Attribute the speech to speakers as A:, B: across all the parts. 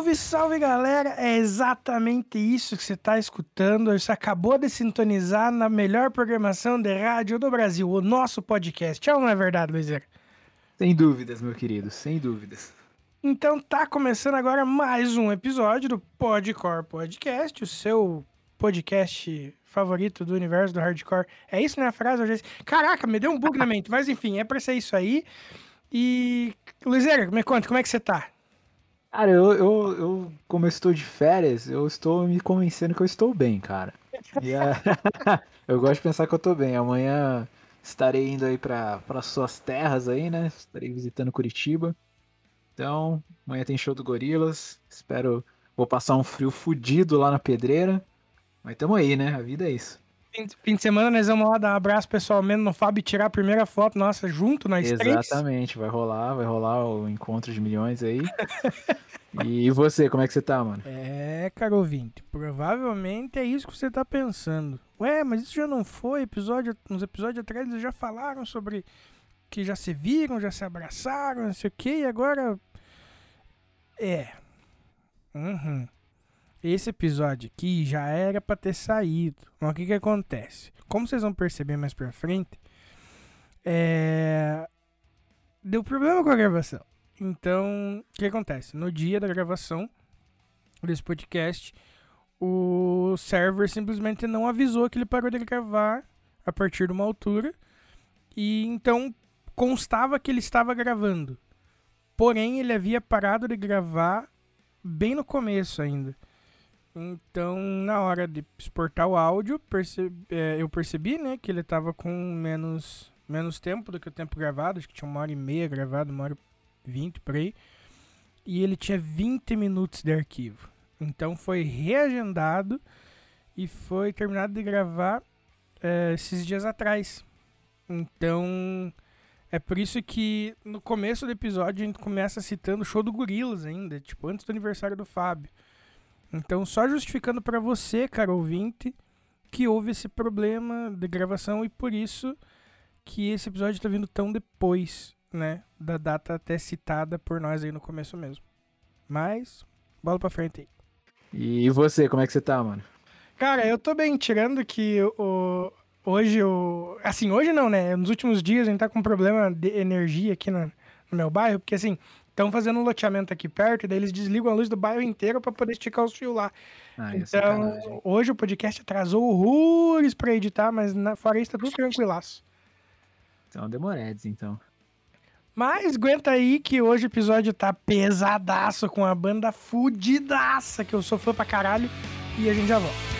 A: Salve, salve galera! É exatamente isso que você está escutando. Você acabou de sintonizar na melhor programação de rádio do Brasil, o nosso podcast. É ou não é verdade, Luizera?
B: Sem dúvidas, meu querido, sem dúvidas.
A: Então tá começando agora mais um episódio do Podcore Podcast, o seu podcast favorito do universo do hardcore. É isso, né? A frase hoje. Caraca, me deu um bug na mente, mas enfim, é pra ser isso aí. E, Luizera, me conta, como é que você tá?
B: Cara, eu, eu, eu, como eu estou de férias, eu estou me convencendo que eu estou bem, cara. E, é, eu gosto de pensar que eu estou bem. Amanhã estarei indo aí para suas terras aí, né? Estarei visitando Curitiba. Então, amanhã tem show do Gorilas. Espero. Vou passar um frio fudido lá na pedreira. Mas tamo aí, né? A vida é isso.
A: Fim, fim de semana nós vamos lá dar um abraço pessoalmente no Fábio e tirar a primeira foto nossa junto nós
B: Exatamente, três. vai rolar, vai rolar o encontro de milhões aí. e você, como é que você tá, mano?
A: É, caro ouvinte, provavelmente é isso que você tá pensando. Ué, mas isso já não foi episódio, uns episódios atrás eles já falaram sobre que já se viram, já se abraçaram, não sei o que, e agora é. Uhum. Esse episódio aqui já era para ter saído. Mas o que que acontece? Como vocês vão perceber mais pra frente, é... deu problema com a gravação. Então, o que acontece? No dia da gravação desse podcast, o server simplesmente não avisou que ele parou de gravar a partir de uma altura. E então constava que ele estava gravando. Porém, ele havia parado de gravar bem no começo ainda. Então, na hora de exportar o áudio, percebi, é, eu percebi, né, que ele tava com menos, menos tempo do que o tempo gravado. Acho que tinha uma hora e meia gravado, uma hora e vinte por aí. E ele tinha 20 minutos de arquivo. Então, foi reagendado e foi terminado de gravar é, esses dias atrás. Então, é por isso que no começo do episódio a gente começa citando o show do Gorilas ainda, tipo, antes do aniversário do Fábio. Então, só justificando para você, cara ouvinte, que houve esse problema de gravação e por isso que esse episódio está vindo tão depois, né, da data até citada por nós aí no começo mesmo. Mas, bola pra frente aí.
B: E você, como é que você tá, mano?
A: Cara, eu tô bem, tirando que o, hoje o. Assim, hoje não, né? Nos últimos dias a gente tá com um problema de energia aqui no, no meu bairro, porque assim, estão fazendo um loteamento aqui perto, e daí eles desligam a luz do bairro inteiro para poder esticar os fios lá. Ah, é então, hoje o podcast atrasou horrores para editar, mas na, fora isso tá tudo tranquilaço.
B: Então, demoredes, então.
A: Mas aguenta aí que hoje o episódio tá pesadaço com a banda fudidaça, que eu sou fã pra caralho, e a gente já volta.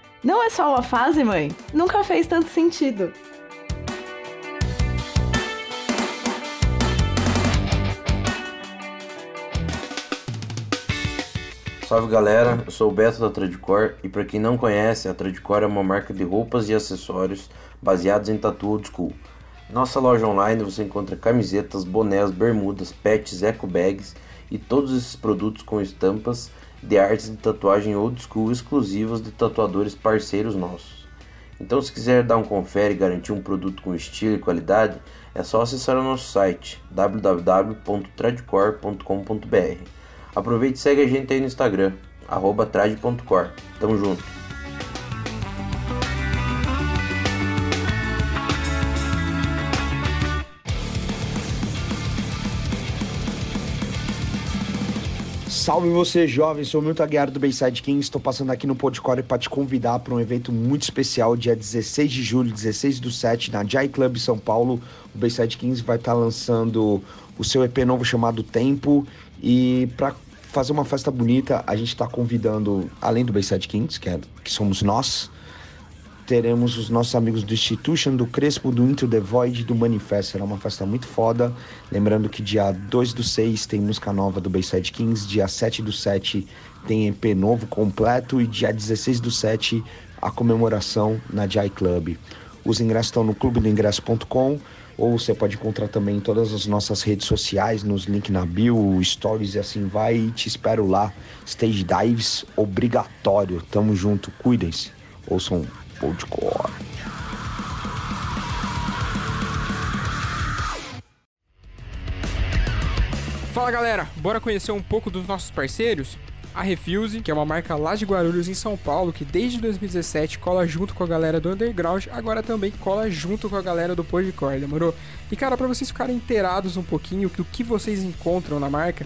C: não é só uma fase, mãe? Nunca fez tanto sentido.
D: Salve galera, eu sou o Beto da Tradicor e para quem não conhece, a Tradicor é uma marca de roupas e acessórios baseados em tatu old school. Nossa loja online você encontra camisetas, bonés, bermudas, pets, eco bags e todos esses produtos com estampas de artes de tatuagem old school exclusivas de tatuadores parceiros nossos. Então, se quiser dar um confere e garantir um produto com estilo e qualidade, é só acessar o nosso site www.tradcore.com.br. Aproveite e segue a gente aí no Instagram, trad.core. Tamo junto!
E: Salve você, jovem. Sou Milton Aguiar do Bayside King. Estou passando aqui no Podcore para te convidar para um evento muito especial, dia 16 de julho, 16 do 7, na Jai Club São Paulo. O Bayside Kings vai estar tá lançando o seu EP novo chamado Tempo. E para fazer uma festa bonita, a gente está convidando, além do Bayside Kings, que, é, que somos nós, teremos os nossos amigos do Institution, do Crespo, do Into the Void do Manifesto. Será uma festa muito foda. Lembrando que dia 2 do 6 tem música nova do Bayside Kings, dia 7 do 7 tem EP novo completo e dia 16 do 7 a comemoração na Jai Club. Os ingressos estão no clubedoingresso.com ou você pode encontrar também em todas as nossas redes sociais, nos links na bio, stories e assim vai. E te espero lá. Stage Dives obrigatório. Tamo junto, cuidem-se. Ouçam Podcore.
F: Fala galera, bora conhecer um pouco dos nossos parceiros? A Refuse, que é uma marca lá de Guarulhos em São Paulo, que desde 2017 cola junto com a galera do Underground, agora também cola junto com a galera do Podcore, demorou? E cara, para vocês ficarem inteirados um pouquinho do que vocês encontram na marca,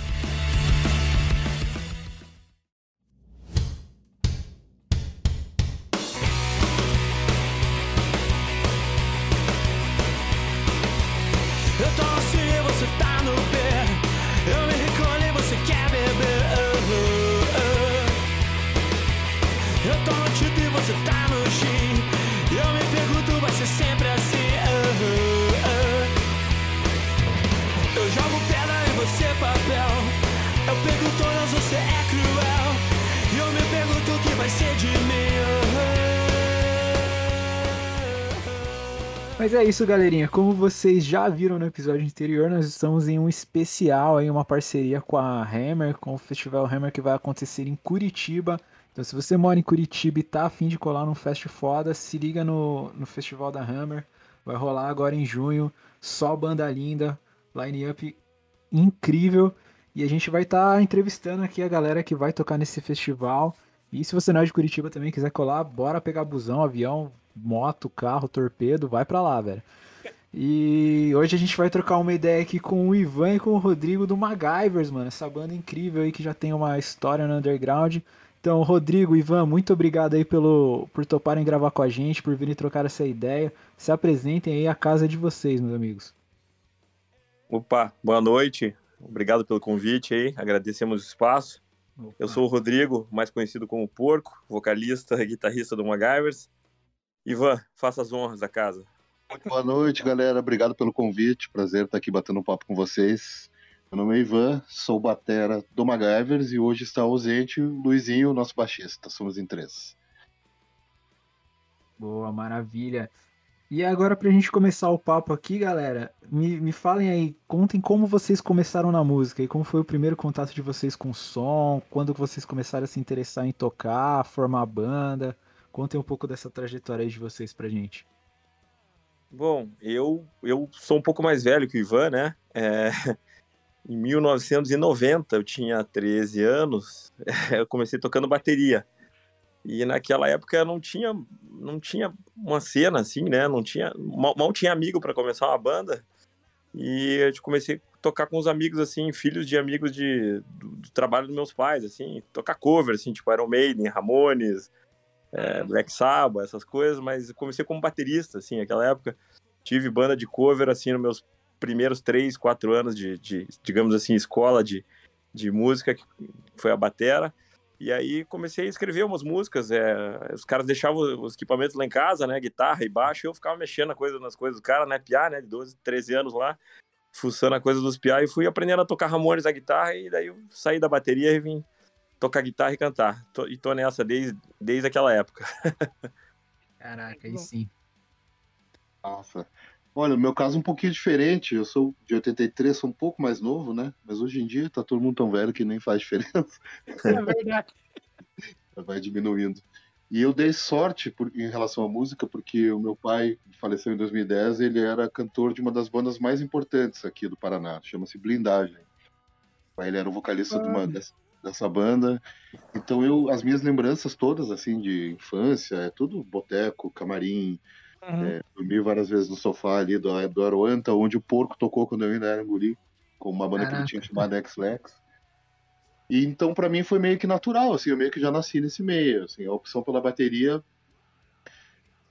G: É
H: isso, galerinha. Como vocês já viram no episódio anterior, nós estamos em um especial, em uma parceria com a Hammer, com o Festival Hammer que vai acontecer em Curitiba. Então, se você mora em Curitiba e tá afim de colar num fest foda, se liga no, no Festival da Hammer. Vai rolar agora em junho. Só banda linda, line-up incrível. E a gente vai estar entrevistando aqui a galera que vai tocar nesse festival. E se você não é de Curitiba também quiser colar, bora pegar busão, avião, moto, carro, torpedo, vai pra lá, velho. E hoje a gente vai trocar uma ideia aqui com o Ivan e com o Rodrigo do MacGyvers, mano. Essa banda incrível aí que já tem uma história no underground. Então, Rodrigo, Ivan, muito obrigado aí pelo, por toparem gravar com a gente, por virem trocar essa ideia. Se apresentem aí a casa de vocês, meus amigos.
I: Opa, boa noite. Obrigado pelo convite aí. Agradecemos o espaço. Eu sou o Rodrigo, mais conhecido como Porco, vocalista e guitarrista do MacGyvers. Ivan, faça as honras da casa.
J: Muito boa noite, galera. Obrigado pelo convite. Prazer estar aqui batendo um papo com vocês. Meu nome é Ivan, sou batera do MacGyvers e hoje está ausente o Luizinho, nosso baixista. Somos em três.
H: Boa, maravilha. E agora, pra gente começar o papo aqui, galera, me, me falem aí, contem como vocês começaram na música e como foi o primeiro contato de vocês com o som, quando vocês começaram a se interessar em tocar, formar banda. Contem um pouco dessa trajetória de vocês pra gente.
I: Bom, eu, eu sou um pouco mais velho que o Ivan, né? É, em 1990, eu tinha 13 anos, eu comecei tocando bateria. E naquela época não tinha, não tinha uma cena assim, né? Não tinha, mal, mal tinha amigo para começar uma banda. E eu comecei a tocar com os amigos, assim, filhos de amigos de, do, do trabalho dos meus pais, assim, tocar cover, assim, tipo Iron Maiden, Ramones, é, Black Sabbath, essas coisas, mas comecei como baterista, assim, naquela época. Tive banda de cover, assim, nos meus primeiros três, quatro anos de, de digamos assim, escola de, de música, que foi a batera. E aí comecei a escrever umas músicas. É, os caras deixavam os equipamentos lá em casa, né? Guitarra e baixo, e eu ficava mexendo na coisa, nas coisas do cara, né? Piá, né? De 12, 13 anos lá, fuçando a coisa dos piá, e fui aprendendo a tocar Ramones na guitarra, e daí eu saí da bateria e vim tocar guitarra e cantar. Tô- e tô nessa desde, desde aquela época.
B: Caraca, aí sim.
J: Nossa. Olha, o meu caso é um pouquinho diferente. Eu sou de 83, sou um pouco mais novo, né? Mas hoje em dia tá todo mundo tão velho que nem faz diferença.
A: É verdade.
J: Vai diminuindo. E eu dei sorte por- em relação à música, porque o meu pai faleceu em 2010, ele era cantor de uma das bandas mais importantes aqui do Paraná, chama-se Blindagem. Ele era o vocalista de uma, dessa, dessa banda. Então eu, as minhas lembranças todas, assim, de infância, é tudo boteco, camarim,
A: Uhum.
J: é, dormi várias vezes no sofá ali do, do Aruanta, onde o porco tocou quando eu ainda era guri, com uma banda que ele
B: Caraca.
J: tinha chamada X-Lex. E então pra mim foi meio que natural, assim, eu meio que já nasci nesse meio, assim, a opção pela bateria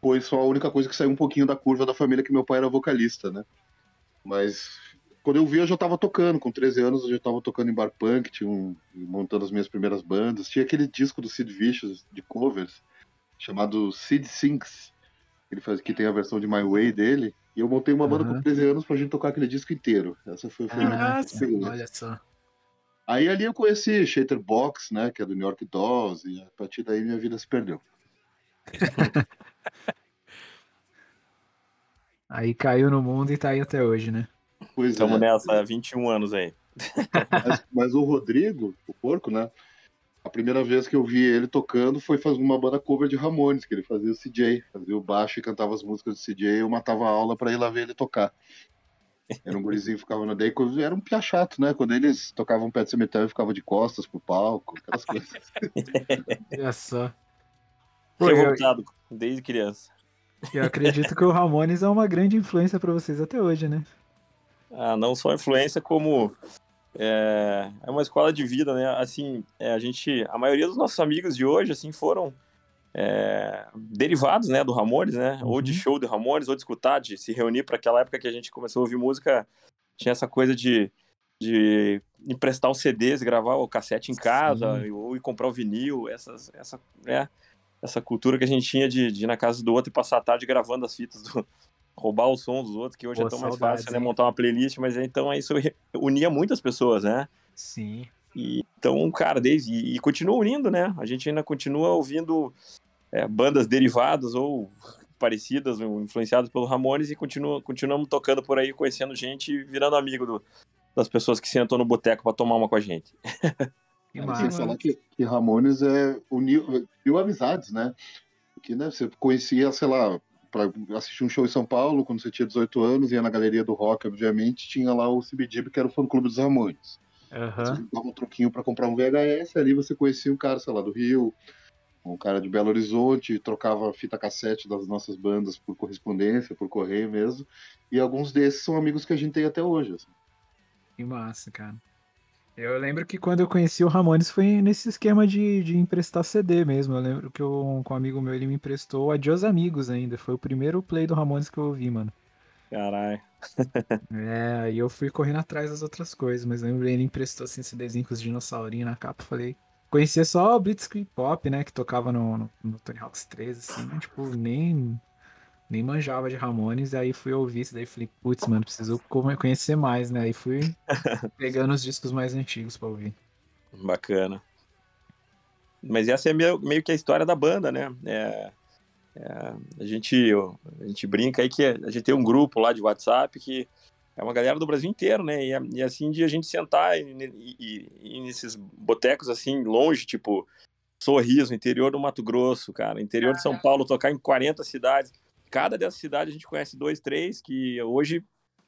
J: foi só a única coisa que saiu um pouquinho da curva da família que meu pai era vocalista, né? Mas quando eu vi eu já tava tocando, com 13 anos eu já tava tocando em bar punk, tinha um, montando as minhas primeiras bandas, tinha aquele disco do Sid Vicious de covers chamado Sid Sinks, ele faz que tem a versão de My Way dele, e eu montei uma banda
B: Aham.
J: com 13 anos pra gente tocar aquele disco inteiro. Essa foi, foi a minha
B: Caraca,
J: experiência.
B: olha só.
J: Aí ali eu conheci Shater Box, né, que é do New York Dolls, e a partir daí minha vida se perdeu.
B: Aí caiu no mundo e tá aí até hoje, né?
J: Pois
I: Estamos
J: é.
I: nessa há 21 anos aí.
J: Mas, mas o Rodrigo, o porco, né? A primeira vez que eu vi ele tocando foi fazer uma banda cover de Ramones, que ele fazia o CJ, fazia o baixo e cantava as músicas do CJ, eu matava a aula pra ir lá ver ele tocar. Era um gurizinho que ficava na daí, era um pia chato, né? Quando eles tocavam pé de cemitério, eu ficava de costas pro palco, aquelas coisas.
B: Olha só.
I: Revoltado desde criança.
B: eu acredito que o Ramones é uma grande influência pra vocês até hoje, né?
I: Ah, não só influência, como é, é uma escola de vida, né? Assim, é, a gente, a maioria dos nossos amigos de hoje, assim, foram é, derivados, né, do Ramones, né? Ou de
B: Uhum.
I: show de Ramones, ou de escutar, de se reunir para aquela época que a gente começou a ouvir música, tinha essa coisa de, de emprestar os CDs, gravar o cassete em casa,
B: Sim.
I: ou ir comprar o vinil, essas, essa, né? Essa cultura que a gente tinha de, de ir na casa do outro e passar a tarde gravando as fitas do, roubar o som dos outros, que hoje
B: Pô,
I: é tão mais fácil, né?
B: hein?
I: Montar uma playlist, mas então isso re- unia muitas pessoas, né?
B: Sim.
I: E, então, cara, desde. E, e continua unindo, né? A gente ainda continua ouvindo é, bandas derivadas ou parecidas, ou influenciadas pelo Ramones, e continua, continuamos tocando por aí, conhecendo gente e virando amigo do- das pessoas que sentam no boteco pra tomar uma com a gente.
B: Que massa.
J: falar que, que Ramones é, uniu, uniu amizades, né? Porque né, você conhecia, sei lá, para assistir um show em São Paulo, quando você tinha 18 anos, ia na galeria do rock, obviamente, tinha lá o CBGB, que era o fã-clube dos Ramones. Você
B: Aham.
J: dava um troquinho para comprar um VHS, ali você conhecia um cara, sei lá, do Rio, um cara de Belo Horizonte, trocava fita cassete das nossas bandas por correspondência, por correio mesmo. E alguns desses são amigos que a gente tem até hoje. assim.
B: Que massa, cara. Eu lembro que quando eu conheci o Ramones foi nesse esquema de, de emprestar CD mesmo. Eu lembro que eu, com um amigo meu ele me emprestou Adiós Amigos ainda. Foi o primeiro play do Ramones que eu ouvi, mano.
I: Caralho.
B: É, aí eu fui correndo atrás das outras coisas, mas lembro ele emprestou assim CDzinho com os dinossaurinhos na capa. Falei, conhecia só o Blitzkrieg Pop, né, que tocava no, no, no Tony Hawk's 3, assim, né, tipo, nem, nem manjava de Ramones. Aí fui ouvir isso daí falei, putz, mano, preciso co- conhecer mais, né? Aí fui pegando os discos mais antigos pra ouvir.
I: Bacana. Mas essa é meio, meio que a história da banda, né? É, é, a, gente, a gente brinca aí que a gente tem um grupo lá de WhatsApp que é uma galera do Brasil inteiro, né? E, é- e assim de a gente sentar e, e- e- e nesses botecos assim, longe, tipo Sorriso, interior do Mato Grosso, cara, interior de São Paulo, tocar em 40 cidades. Cada dessas cidades a gente conhece dois, três, que hoje,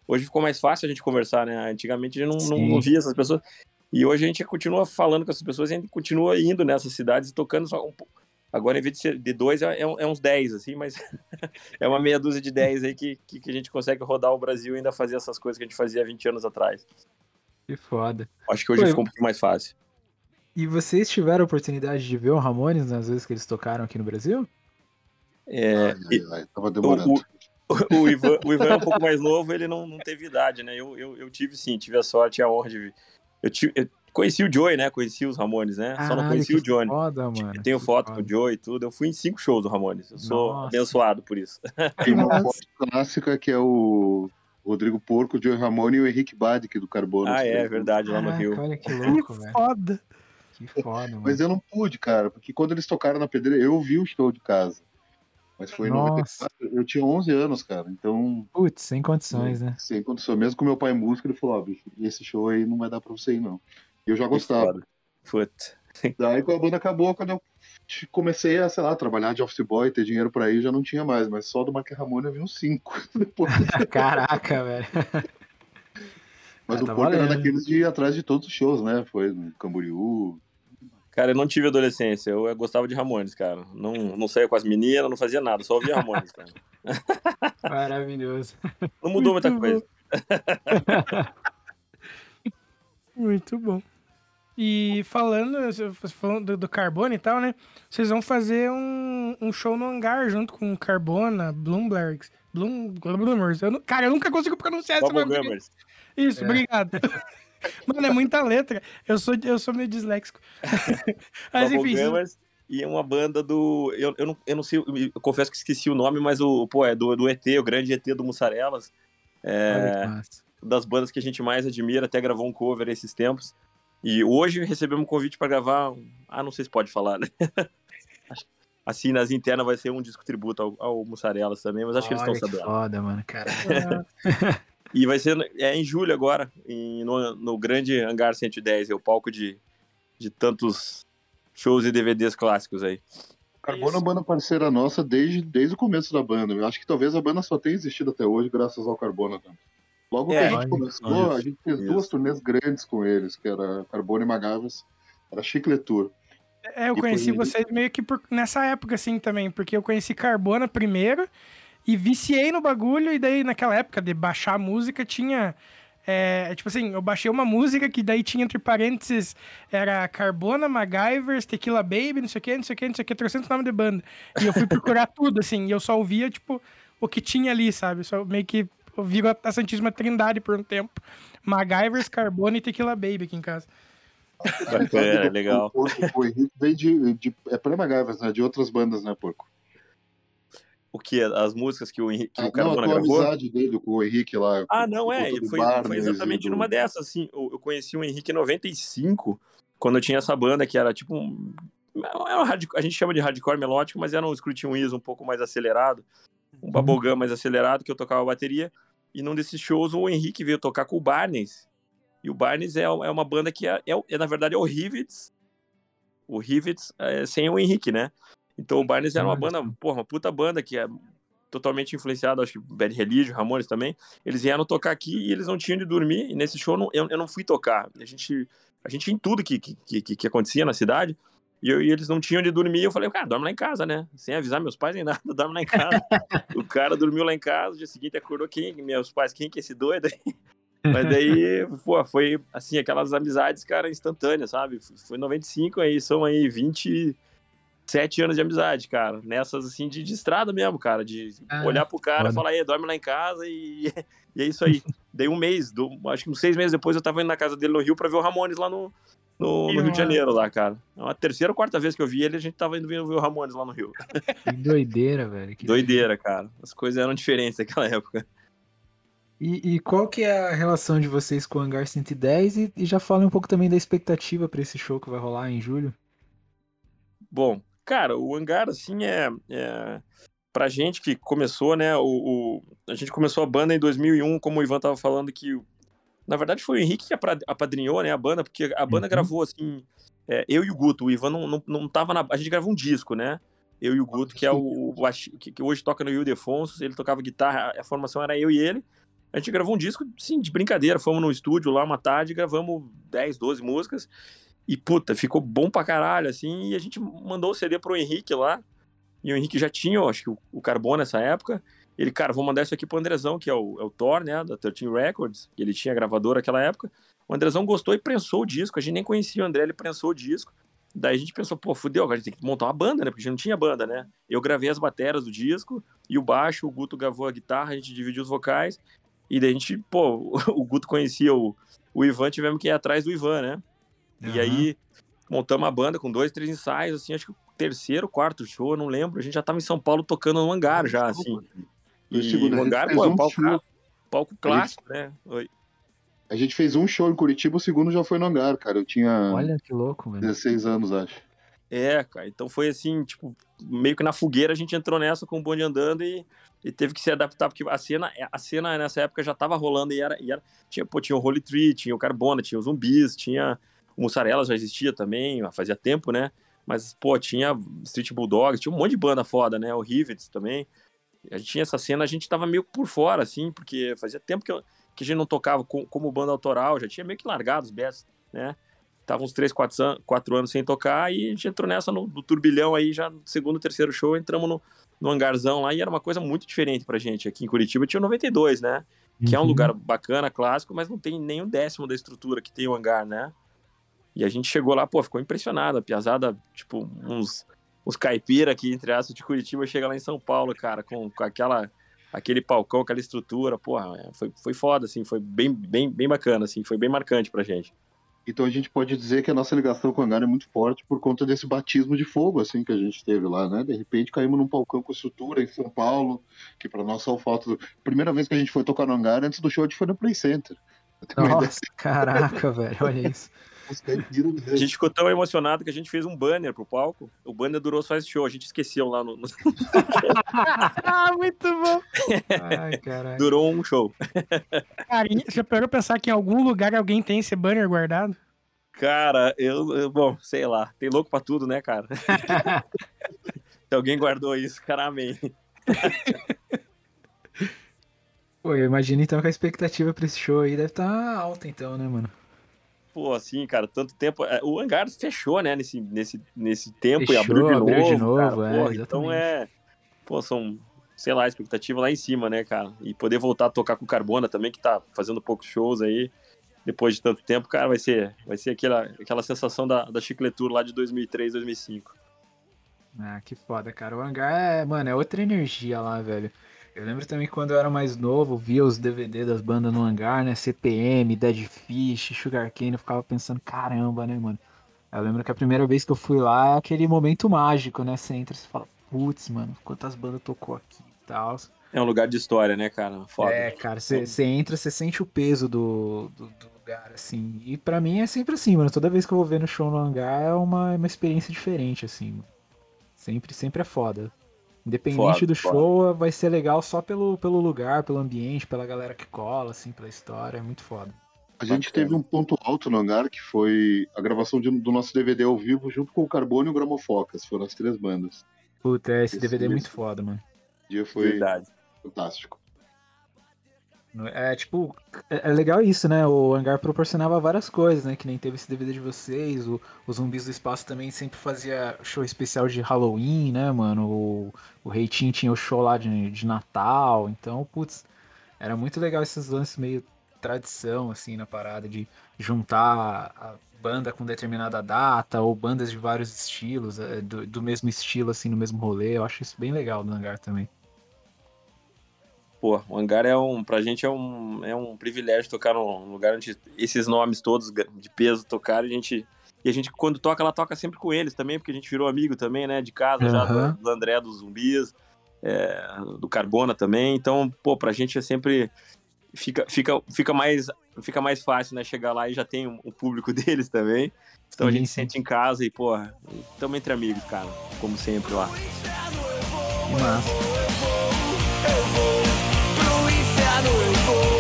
I: hoje ficou mais fácil a gente conversar, né? Antigamente a gente não, não, via essas pessoas. E hoje a gente continua falando com essas pessoas e a gente continua indo nessas cidades e tocando só um pouco. Agora, em vez de ser de dois, é, é é uns dez, assim, mas é uma meia dúzia de dez aí que, que, que a gente consegue rodar o Brasil e ainda fazer essas coisas que a gente fazia há 20 anos atrás.
B: Que foda.
I: Acho que hoje
B: Pô,
I: ficou um pouquinho mais fácil.
B: E vocês tiveram a oportunidade de ver o Ramones nas vezes que eles tocaram aqui no Brasil?
I: É,
J: Ai, tava demorando.
I: o, o Ivan, o Ivan é um pouco mais novo, ele não, não teve idade, né? Eu, eu, eu tive sim, tive a sorte e a honra de. Eu tive, eu- Conheci o Joey, né? Conheci os Ramones, né? Só não conheci
B: que
I: o Johnny.
B: Foda, mano.
I: Eu tenho
B: que
I: foto
B: foda.
I: com o Joey e tudo. Eu fui em cinco shows do Ramones. Eu sou
B: Nossa.
I: abençoado por isso.
J: Tem uma foto clássica que é o Rodrigo Porco, o Joey Ramone e o Henrique Badic do Carbono.
I: ah, é
J: três.
I: verdade, lá no
B: Caraca,
I: Rio.
B: olha que
A: Que
B: louco, velho.
A: foda.
B: Que foda, mano.
J: Mas eu não pude, cara, porque quando eles tocaram na pedreira, eu vi o show de casa. Mas foi em
B: Nossa.
J: 94, eu tinha 11 anos, cara. Então,
B: Putz, sem condições, né?
J: sem condição. Mesmo com meu pai músico, ele falou: Ó, bicho, esse show aí não vai dar pra você ir, não. E eu já gostava.
I: Puta.
J: Daí, quando a banda acabou, quando eu comecei a, sei lá, trabalhar de office boy, ter dinheiro pra ir, já não tinha mais. Mas só do Mark Ramone eu vi uns 5 depois.
B: Caraca, velho.
J: Mas
B: Ah,
J: o
B: tá
J: Porco era daqueles de ir atrás de todos os shows, né? Foi no Camboriú.
I: Cara, eu não tive adolescência. Eu, gostava de Ramones, cara. Não, não saía com as meninas, não fazia nada. Só ouvia Ramones, cara.
B: Maravilhoso.
I: Não mudou muita
A: Muito
I: coisa.
A: Muito bom. E falando, falando do, do Carbone e tal, né? Vocês vão fazer um, um show no hangar junto com Carbona, Bloomberg, Bloom, Bloomers. Eu não- cara, eu nunca consigo pronunciar esse nome. Isso,
B: É.
A: obrigado. Mano, é muita letra. Eu sou, eu sou meio disléxico. Mas enfim,
I: e uma banda do. Eu, eu, não, eu não sei, eu, confesso que esqueci o nome, mas o, pô, é do, do ET, o grande ET do Mussarelas.
B: Olha
I: É, das bandas que a gente mais admira, até gravou um cover esses tempos. E hoje recebemos um convite para gravar. Ah, não sei se pode falar, né? Assim, nas internas vai ser um disco tributo ao, ao Mussarelas também, mas acho que eles
B: Olha
I: estão sabendo.
B: foda, mano. Cara.
I: E vai ser é em julho agora, em- no, no grande Hangar 110, é o palco de, de tantos shows e DVDs clássicos aí.
J: Carbono é uma banda parceira nossa desde, desde o começo da banda. Eu acho que talvez a banda só tenha existido até hoje graças ao Carbono. Né? Logo
I: É,
J: que a gente começou,
I: só.
J: a gente fez
I: Isso.
J: duas turnês grandes com eles, que era Carbono e Magavas. Era Chiclet Tour.
A: É, eu
J: E
A: conheci
J: foi-
A: vocês meio que por- nessa época, assim, também, porque eu conheci Carbona primeiro e viciei no bagulho, e daí naquela época de baixar música tinha. é, tipo assim, eu baixei uma música que daí tinha entre parênteses, era Carbona, MacGyvers, Tequila Baby, não sei o que, não sei o que, não sei o que, 300 nome de banda. E eu fui procurar tudo, assim, e eu só ouvia, tipo, o que tinha ali, sabe? Só meio que virou a- a Santíssima Trindade por um tempo. MacGyvers, Carbona e Tequila Baby aqui em casa.
I: É, legal.
J: O, Porco, o Henrique veio de, de. É para Magavas, né? De outras bandas, né, Porco?
I: O que? As músicas que o, Henrique- que
J: Ah,
I: o
J: não, a
I: gravou?
J: amizade dele com o Henrique lá.
I: Ah, não, é. Foi,
J: Barnes
I: foi exatamente
J: do-
I: numa dessas, assim. Eu, conheci o Henrique em 95, quando eu tinha essa banda que era tipo um. Era um a gente chama de hardcore melódico, mas era um Scrutin Weasel um pouco mais acelerado. Um bubblegum mais acelerado, que eu tocava bateria. E num desses shows, o Henrique veio tocar com o Barnes. E o Barnes é, é uma banda que é, é, é, na verdade, é o Rivets. O Rivets é, sem o Henrique, né? Então o Barnes era uma banda, porra, uma puta banda que é totalmente influenciada, acho que Bad Religion, Ramones também. Eles vieram tocar aqui e eles não tinham de dormir. E nesse show eu não, eu, eu não fui tocar. A gente, a gente ia em tudo que, que, que, que acontecia na cidade. E, eu- e eles não tinham de dormir. Eu falei, cara, dorme lá em casa, né? Sem avisar meus pais nem nada, dorme lá em casa. o cara dormiu lá em casa, no dia seguinte acordou quem? Meus pais, quem que é esse doido aí? Mas daí, pô, foi assim, aquelas amizades, cara, instantâneas, sabe? Foi em 95, aí são aí 27 anos de amizade, cara. Nessas, assim, de, de estrada mesmo, cara. De
B: Ah,
I: olhar pro cara e falar, aí, dorme lá em casa e, e é isso aí. Dei um mês, do, acho que uns seis meses depois eu tava indo na casa dele no Rio pra ver o Ramones lá no, no, no Rio de Janeiro, lá, cara. É uma terceira ou quarta vez que eu vi ele, a gente tava indo ver o Ramones lá no Rio.
B: Que doideira, velho. que
I: Doideira, cara. As coisas eram diferentes naquela época.
B: E, e qual que é a relação de vocês com o Hangar 110? E, e já fala um pouco também da expectativa pra esse show que vai rolar em julho.
I: Bom, cara, o hangar, assim, é, é. Pra gente que começou, né? O, o- a gente começou a banda em 2001, como o Ivan tava falando, que. Na verdade, foi o Henrique que apadrinhou, né, a banda, porque a banda
B: Uhum.
I: gravou, assim. é, eu e o Guto, o Ivan não, não, não tava na. A gente gravou um disco, né? Eu e o Guto, que é o, o que hoje toca no Rio Defonso, ele tocava guitarra, a formação era eu e ele. A gente gravou um disco, sim, de brincadeira. Fomos no estúdio lá uma tarde, gravamos 10, 12 músicas. E, puta, ficou bom pra caralho, assim. E a gente mandou o CD pro Henrique lá. E o Henrique já tinha, eu acho que, o, Carbon nessa época. Ele, cara, vou mandar isso aqui pro Andrezão, que é o, é o Thor, né, da 13 Records. que Ele tinha gravadora naquela época. O Andrezão gostou e prensou o disco. A gente nem conhecia o André, ele prensou o disco. Daí a gente pensou, pô, fudeu, agora a gente tem que montar uma banda, né? Porque a gente não tinha banda, né? Eu gravei as bateras do disco e o baixo, o Guto gravou a guitarra, a gente dividiu os vocais. E daí a gente, pô, o Guto conhecia o, o Ivan, tivemos que ir atrás do Ivan, né? E aí montamos a banda com dois, três ensaios, assim, acho que o terceiro, quarto show, eu não lembro. A gente já tava em São Paulo tocando no hangar já, assim.
J: Dois
I: E
J: segundos,
I: o
J: a gente
I: hangar, pô, é um palco,
J: show.
I: palco clássico, né? Oi.
J: A gente fez um show em Curitiba, o segundo já foi no hangar, cara. Eu tinha
H: Olha que louco, velho.
J: 16 anos, acho.
I: É, cara, então foi assim, tipo, meio que na fogueira a gente entrou nessa com o bonde andando e, e teve que se adaptar, porque a cena, a cena nessa época já tava rolando e era, e era tinha, pô, tinha o Holy Tree, tinha o Carbona, tinha os zumbis, tinha o Mussarela já existia também, fazia tempo, né? Mas, pô, tinha Street Bulldogs, tinha um monte de banda foda, né? O Rivets também. A gente tinha essa cena, a gente tava meio por fora, assim, porque fazia tempo que, eu- que a gente não tocava com- como banda autoral, já tinha meio que largado os best, né? Tava uns 3, 4, an- quatro anos sem tocar e a gente entrou nessa no, no turbilhão aí, já no segundo, terceiro show, entramos no, no hangarzão lá e era uma coisa muito diferente pra gente. Aqui em Curitiba tinha o 92, né? Que é um
H: Uhum.
I: lugar bacana, clássico, mas não tem nem um décimo da estrutura que tem o hangar, né? E a gente chegou lá, pô, ficou impressionado. A piazada, tipo, uns, uns caipira aqui, entre aspas, de Curitiba, chega lá em São Paulo, cara, com, com aquela, aquele palcão, aquela estrutura, porra, é, foi, foi foda, assim, foi bem, bem, bem bacana, assim, foi bem marcante pra gente.
J: Então a gente pode dizer que a nossa ligação com o hangar é muito forte por conta desse batismo de fogo, assim, que a gente teve lá, né? De repente caímos num palcão com estrutura em São Paulo, que pra nós só falta. Primeira vez que a gente foi tocar no hangar, antes do show a gente foi no Play Center.
H: Nossa, caraca, velho. Olha isso.
I: A gente ficou tão emocionado que a gente fez um banner pro palco. O banner durou só esse show, a gente esqueceu lá no.
A: Ah, muito bom.
H: Ai, caralho.
I: durou um show.
A: Cara, já parou pra pensar que em algum lugar alguém tem esse banner guardado?
I: Cara, eu, eu- Bom, sei lá, tem louco pra tudo, né, cara? Se alguém guardou isso, cara, amém.
H: Pô, eu imagino então que a expectativa pra esse show aí deve estar alta, então, né, mano?
I: Pô, assim, cara, tanto tempo. é, O hangar fechou, né, nesse, nesse, nesse tempo
H: Fechou,
I: e abriu de novo.
H: abriu de novo,
I: cara,
H: é,
I: porra, então é. Pô, são, sei lá, expectativa lá em cima, né, cara? E poder voltar a tocar com o Carbona também, que tá fazendo poucos shows aí, depois de tanto tempo, cara, vai ser, vai ser aquela, aquela sensação da, da chicletura lá de 2003, 2005.
H: Ah, que foda, cara. O hangar é, mano, é outra energia lá, velho. Eu lembro também quando eu era mais novo, via os DVD das bandas no hangar, né? CPM, Dead Fish, Sugar Cane, eu ficava pensando, caramba, né, mano? Eu lembro que a primeira vez que eu fui lá é aquele momento mágico, né? Você entra e você fala, putz, mano, quantas bandas tocou aqui e tal.
I: É um lugar de história, né, cara? Foda.
H: É, cara, você entra, você sente o peso do, do, do lugar, assim. E pra mim é sempre assim, mano. Toda vez que eu vou ver no show no hangar é uma, uma experiência diferente, assim. mano. Sempre, sempre é foda. Independente
I: Foda,
H: do
I: foda.
H: show, vai ser legal só pelo, pelo lugar, pelo ambiente, pela galera que cola, assim, pela história. É muito foda.
J: A gente
I: Bacana.
J: teve um ponto alto no hangar, que foi a gravação de- do nosso DVD ao vivo, junto com o Carbono e o Gramofocas. Foram as três bandas.
H: Puta, esse
J: Isso,
H: DVD é muito foda, mano.
J: O dia foi
I: Verdade.
J: fantástico.
H: É tipo, é é legal isso, né? O hangar proporcionava várias coisas, né? Que nem teve esse DVD de vocês, o, os Zumbis do Espaço também sempre fazia show especial de Halloween, né, mano? O, o Reitinho tinha o show lá de, de Natal, então, putz, era muito legal esses lances meio tradição, assim, na parada, de juntar a banda com determinada data, ou bandas de vários estilos, é, do, do mesmo estilo, assim, no mesmo rolê. Eu acho isso bem legal do hangar também.
I: Pô, o hangar é um. Pra gente é um, é um privilégio tocar num lugar onde esses nomes todos de peso tocaram. E a gente, e a gente, quando toca, ela toca sempre com eles também, porque a gente virou amigo também, né? De casa já,
H: Aham.
I: do, do André dos Zumbis, é, do Carbona também. Então, pô, pra gente é sempre. Fica, fica, fica, mais, fica mais fácil, né? Chegar lá e já tem o um, público deles também. Então a
H: Sim,
I: gente
H: sim.
I: sente em casa e, pô, estamos entre amigos, cara. Como sempre lá.
H: Que massa.
K: Pro inferno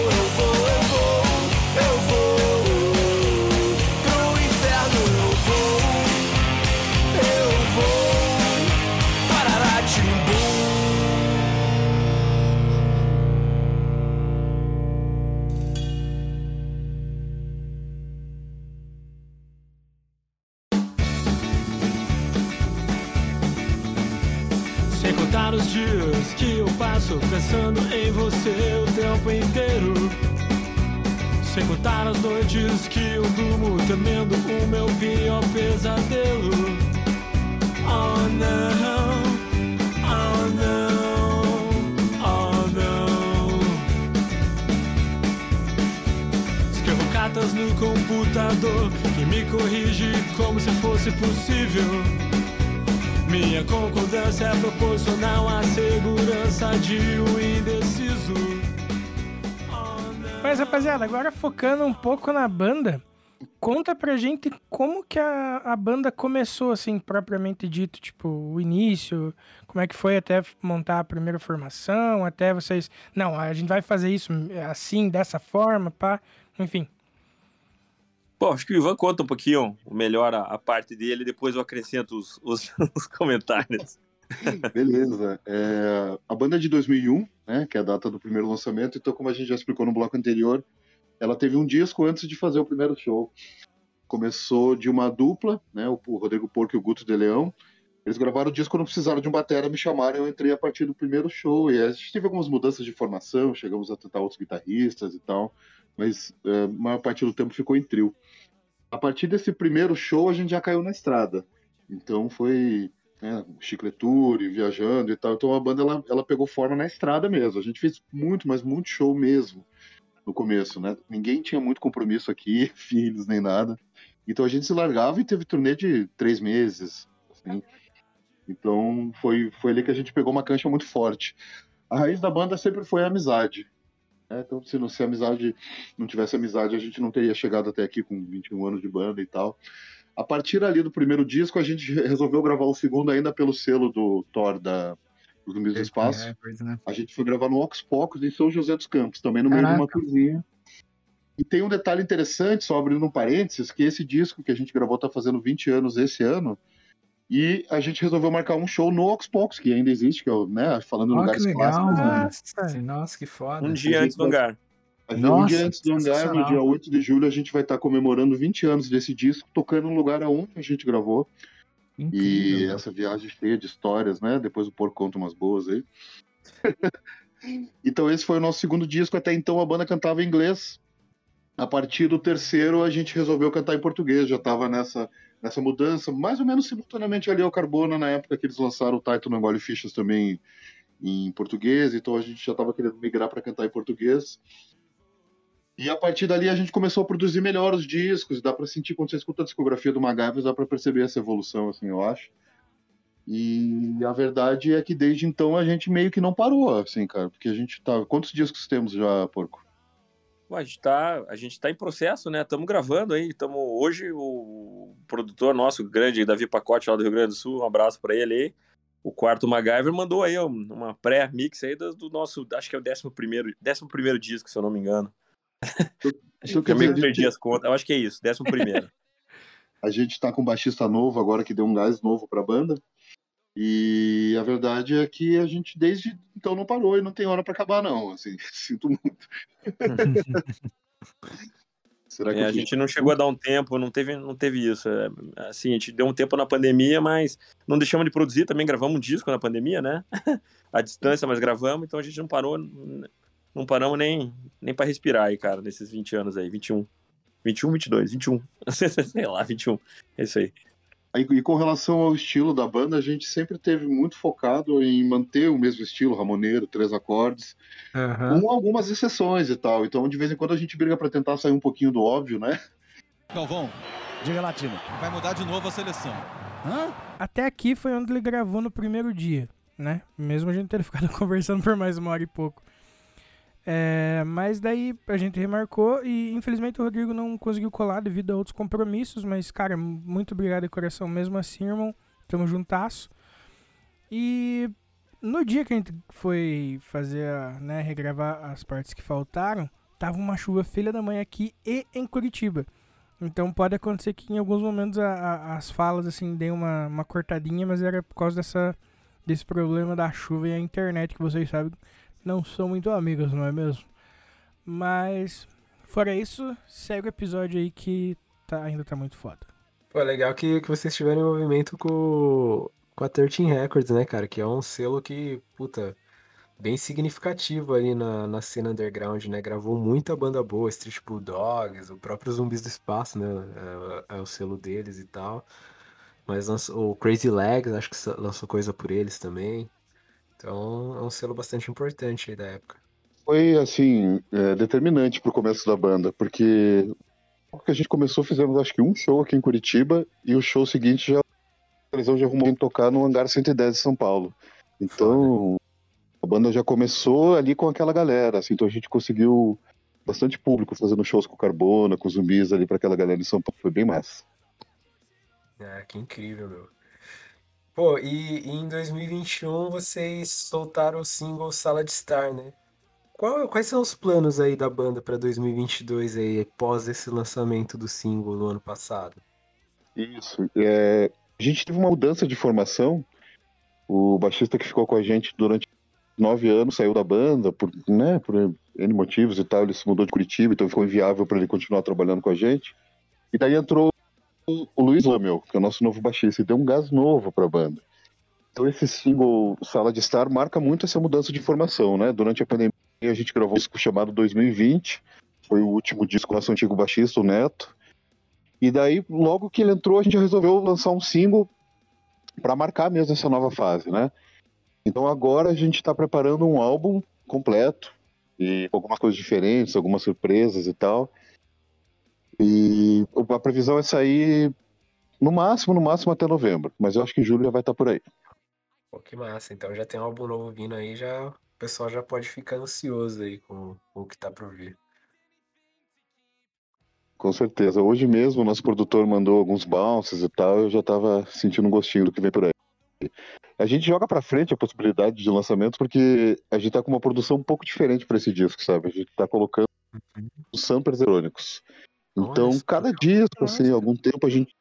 K: é proporcional à segurança de um indeciso.
A: Mas, rapaziada, agora focando um pouco na banda, conta pra gente como que a, a banda começou, assim, propriamente dito, tipo, o início, como é que foi até montar a primeira formação, até vocês, não, a gente vai fazer isso assim, dessa forma, pá, enfim.
I: Bom, acho que o Ivan conta um pouquinho melhor a, a parte dele, depois eu acrescento os, os, os comentários.
J: Beleza. É, a banda é de 2001, né, que é a data do primeiro lançamento, então como a gente já explicou no bloco anterior, ela teve um disco antes de fazer o primeiro show. Começou de uma dupla, né, o Rodrigo Porco e o Guto de Leão. Eles gravaram o disco, não precisaram de um batera, me chamaram, eu entrei a partir do primeiro show. E a gente teve algumas mudanças de formação, chegamos a tentar outros guitarristas e tal, mas é, a maior parte do tempo ficou em trio. A partir desse primeiro show, a gente já caiu na estrada. Então foi né, chicleture, viajando e tal. Então a banda ela, ela pegou forma na estrada mesmo. A gente fez muito, mas muito show mesmo no começo, né? Ninguém tinha muito compromisso aqui, filhos nem nada. Então a gente se largava e teve turnê de três meses. Assim. Então foi, foi ali que a gente pegou uma cancha muito forte. A raiz da banda sempre foi a amizade. Né? Então se, não, se amizade não tivesse amizade, a gente não teria chegado até aqui com 21 anos de banda e tal. A partir ali do primeiro disco, a gente resolveu gravar o segundo ainda pelo selo do Thor da do do Espaço.
B: Records, né?
J: A gente foi gravar no Ox Pocos em São José dos Campos, também no meio de uma
B: Caraca.
J: cozinha. E tem um detalhe interessante, só abrindo um parênteses, que esse disco que a gente gravou tá fazendo 20 anos esse ano. E a gente resolveu marcar um show no Ox Pocos, que ainda existe, que é né, falando em
B: Ó,
J: lugares
B: que legal,
J: clássicos. né?
B: mano. Nossa, que foda.
I: Um dia antes do hangar.
J: A gente, um
B: Nossa,
J: dia antes do hangar, no dia 8 de julho, a gente vai estar comemorando 20 anos desse disco, tocando no lugar aonde a gente gravou. E
B: Incrível.
J: essa viagem cheia de histórias, né? Depois o Porco conta umas boas aí. então esse foi o nosso segundo disco. Até então a banda cantava em inglês. A partir do terceiro a gente resolveu cantar em português. Já estava nessa, nessa mudança, mais ou menos simultaneamente ali ao Carbona, na época que eles lançaram o Taito Não Engole Fichas também em português. Então a gente já estava querendo migrar para cantar em português. E a partir dali a gente começou a produzir melhor os discos. Dá para sentir quando você escuta a discografia do MacGyver, dá para perceber essa evolução, assim, eu acho. E a verdade é que desde então a gente meio que não parou, assim, cara, porque a gente tá. Quantos discos temos já, porco?
I: Bom, a gente tá, a gente tá em processo, né? Estamos gravando aí. Tamo, hoje o produtor nosso, grande Davi Pacote lá do Rio Grande do Sul, um abraço para ele aí. O quarto MacGyver mandou aí um- uma pré-mix aí do, do nosso, acho que é o décimo primeiro, décimo primeiro disco, se eu não me engano. Eu meio que
J: a
I: perdi
J: gente,
I: as contas. Eu acho que é isso, décimo primeiro.
J: a gente tá com um baixista novo agora que deu um gás novo pra banda. E a verdade é que a gente desde então não parou e não tem hora pra acabar, não. Assim, sinto muito. Será que
I: É, a
J: fiz-
I: gente não chegou a dar um tempo, não teve, não teve isso. É, assim, a gente deu um tempo na pandemia, mas não deixamos de produzir, também gravamos um disco na pandemia, né? à distância, mas gravamos, então a gente não parou, não paramos nem, nem para respirar aí, cara, nesses 20 aanos aí, 21. 21, 22, 21. Sei lá, 21. É isso aí.
J: Aí, E com relação ao estilo da banda, a gente sempre teve muito focado em manter o mesmo estilo, ramoneiro, três acordes,
B: Aham.
J: com algumas exceções e tal. Então, de vez em quando, a gente briga pra tentar sair um pouquinho do óbvio, né?
L: Galvão, diga latino. Vai mudar de novo a seleção. Hã?
A: Até aqui foi onde ele gravou no primeiro dia, né? Mesmo a gente ter ficado conversando por mais uma hora e pouco. É, mas daí a gente remarcou e infelizmente o Rodrigo não conseguiu colar devido a outros compromissos, mas cara, muito obrigado de coração mesmo assim, irmão. Tamo juntasso. E no dia que a gente foi fazer, a, né, regravar as partes que faltaram, tava uma chuva filha da mãe aqui e em Curitiba. Então pode acontecer que em alguns momentos a- a- as falas assim deem uma, uma cortadinha, mas era por causa dessa, desse problema da chuva e a internet, que vocês sabem não são muito amigos, não é mesmo? Mas fora isso, segue o episódio aí que tá, ainda tá muito foda.
H: Pô, é legal que, que vocês tiveram envolvimento com, com a 13 Records, né, cara? Que é um selo que, puta, bem significativo ali na, na cena underground, né? Gravou muita banda boa, Street Bulldogs, o próprio Zumbis do Espaço, né? É, é o selo deles e tal. Mas lançou, o Crazy Legs, acho que lançou coisa por eles também. Então é um selo bastante importante aí da época.
J: Foi, assim, é, determinante pro começo da banda, porque que a gente começou, fizemos acho que um show aqui em Curitiba e o show seguinte já televisão já arrumou em tocar no Hangar 110 de São Paulo. Então, a banda já começou ali com aquela galera, assim, então a gente conseguiu bastante público fazendo shows com o Carbona, com zumbis ali para aquela galera em São Paulo, foi bem massa.
H: Ah, que incrível, meu. Pô, e, e em 2021 vocês soltaram o single Sala de Estar, né? Qual- quais são os planos aí da banda pra 2022 aí, pós esse lançamento do single no ano passado?
J: Isso. É, a gente teve uma mudança de formação. O baixista que ficou com a gente durante nove anos saiu da banda por, né, por N motivos e tal. Ele se mudou de Curitiba, então ficou inviável para ele continuar trabalhando com a gente. E daí entrou o Luiz Lamel, que é o nosso novo baixista, e deu um gás novo para a banda. Então esse single Sala de Estar marca muito essa mudança de formação, né? Durante a pandemia a gente gravou um disco chamado 2020, foi o último disco nosso antigo baixista, o Neto. E daí, logo que ele entrou, a gente resolveu lançar um single para marcar mesmo essa nova fase, né? Então agora a gente está preparando um álbum completo e algumas coisas diferentes, algumas surpresas e tal. E a previsão é sair no máximo, no máximo até novembro, mas eu acho que julho já vai estar por aí.
H: Pô, que massa. Então já tem um álbum novo vindo aí, já o pessoal já pode ficar ansioso aí com, com o que tá por vir.
J: Com certeza. Hoje mesmo o nosso produtor mandou alguns bounces e tal, eu já tava sentindo um gostinho do que vem por aí. A gente joga pra frente a possibilidade de lançamento porque a gente tá com uma produção um pouco diferente pra esse disco, sabe? A gente tá colocando os samplers eletrônicos. Então, cada disco, assim, algum tempo a gente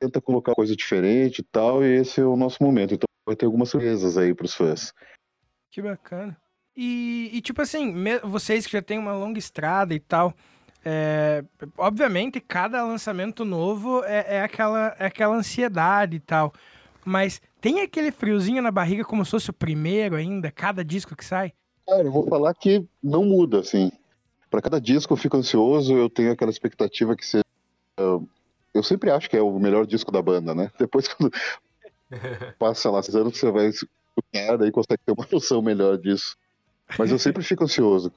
J: tenta colocar coisa diferente e tal, e esse é o nosso momento. Então vai ter algumas surpresas aí pros fãs.
A: Que bacana. E, e, tipo assim, vocês que já têm uma longa estrada e tal, é, obviamente cada lançamento novo é, é aquela, é aquela ansiedade e tal. Mas tem aquele friozinho na barriga como se fosse o primeiro ainda, cada disco que sai?
J: Cara, eu vou falar que não muda, assim. Pra cada disco eu fico ansioso, eu tenho aquela expectativa que seja. Eu sempre acho que é o melhor disco da banda, né? Depois, quando passa lá seis anos, você vai escutar, daí consegue ter uma noção melhor disso. Mas eu sempre fico ansioso.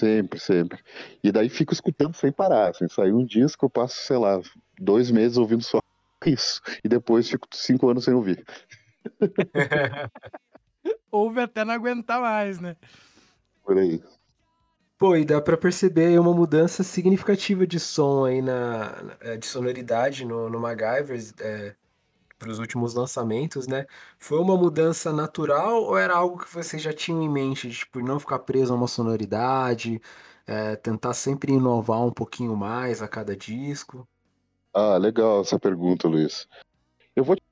J: Sempre, sempre. E daí fico escutando sem parar. Assim, saiu um disco, eu passo, sei lá, dois meses ouvindo só isso. E depois fico cinco anos sem ouvir.
A: Ouve até não aguentar mais, né?
J: Por aí.
H: Pô, e dá pra perceber uma mudança significativa de som aí na, eh, de sonoridade no, no MacGyver é, pros últimos lançamentos, né? Foi uma mudança natural ou era algo que vocês já tinham em mente, de, tipo, não ficar preso a uma sonoridade, é, tentar sempre inovar um pouquinho mais a cada disco?
J: Ah, legal essa pergunta, Luiz. Eu vou te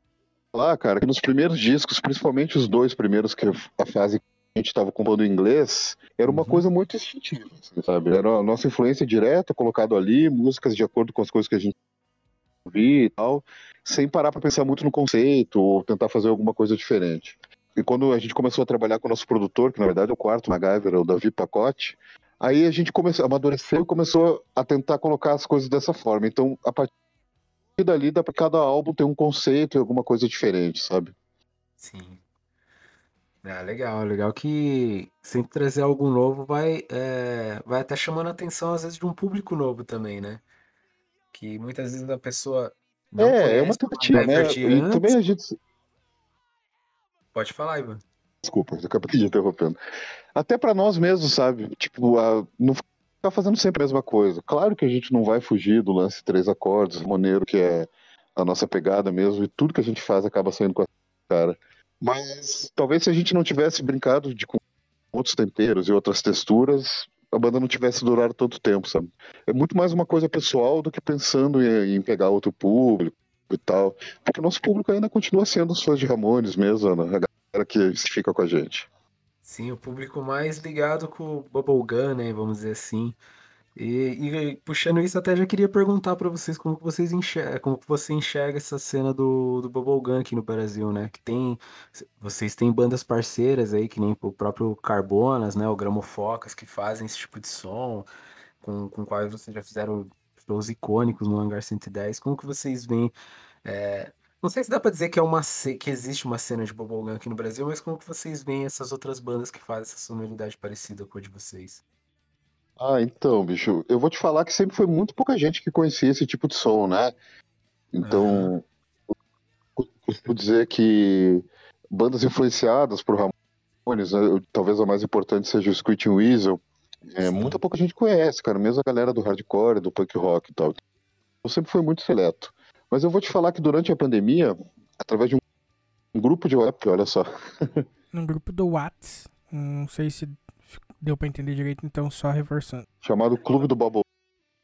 J: falar, cara, que nos primeiros discos, principalmente os dois primeiros, que a fase a gente estava compondo em inglês, era uma coisa muito instintiva, assim, sabe? Era a nossa influência direta, colocado ali, músicas de acordo com as coisas que a gente ouvia e tal, sem parar para pensar muito no conceito ou tentar fazer alguma coisa diferente. E quando a gente começou a trabalhar com o nosso produtor, que na verdade é o quarto MacGyver, é o Davi Pacote, aí a gente começou, amadureceu e começou a tentar colocar as coisas dessa forma. Então, a partir dali, dá para cada álbum ter um conceito e alguma coisa diferente, sabe?
H: Sim. Ah, legal, legal que sempre trazer algo novo vai, é, vai até chamando a atenção, às vezes, de um público novo também, né? Que muitas vezes a pessoa não
J: é, é uma tentativa, né? E também a gente.
H: Pode falar, Ivan.
J: Desculpa, eu acabei de interrompendo. Até para nós mesmos, sabe? Tipo, a, não ficar fazendo sempre a mesma coisa. Claro que a gente não vai fugir do lance três acordes, maneiro que é a nossa pegada mesmo, e tudo que a gente faz acaba saindo com a cara. Mas talvez se a gente não tivesse brincado de com outros temperos e outras texturas, a banda não tivesse durado tanto tempo, sabe? É muito mais uma coisa pessoal do que pensando em, pegar outro público e tal. Porque o nosso público ainda continua sendo os fãs de Ramones mesmo, né? a galera que fica com a gente.
H: Sim, o público mais ligado com o Bubblegum, né? Vamos dizer assim. E, e puxando isso, até já queria perguntar pra vocês como que vocês enxergam, como você enxerga essa cena do, do Bubblegum aqui no Brasil, né? Que tem, vocês têm bandas parceiras aí, que nem o próprio Carbonas, né? O Gramofocas, que fazem esse tipo de som, com, com quais vocês já fizeram shows icônicos no Hangar 110. Como que vocês veem é, não sei se dá pra dizer que é uma que existe uma cena de bubblegum aqui no Brasil, mas como que vocês veem essas outras bandas que fazem essa sonoridade parecida com a de vocês?
J: Ah, então, bicho, eu vou te falar que sempre foi muito pouca gente que conhecia esse tipo de som, né? Então, eu costumo dizer que bandas influenciadas por Ramones, né, talvez a mais importante seja o Screeching Weasel, é, muita pouca gente conhece, cara, mesmo a galera do hardcore, do punk rock e tal. Eu sempre fui muito seleto. Mas eu vou te falar que durante a pandemia, através de um, um grupo de WhatsApp, olha só,
A: No grupo do Whats. Não sei se deu pra entender direito, então só reforçando.
J: chamado Clube do Bubble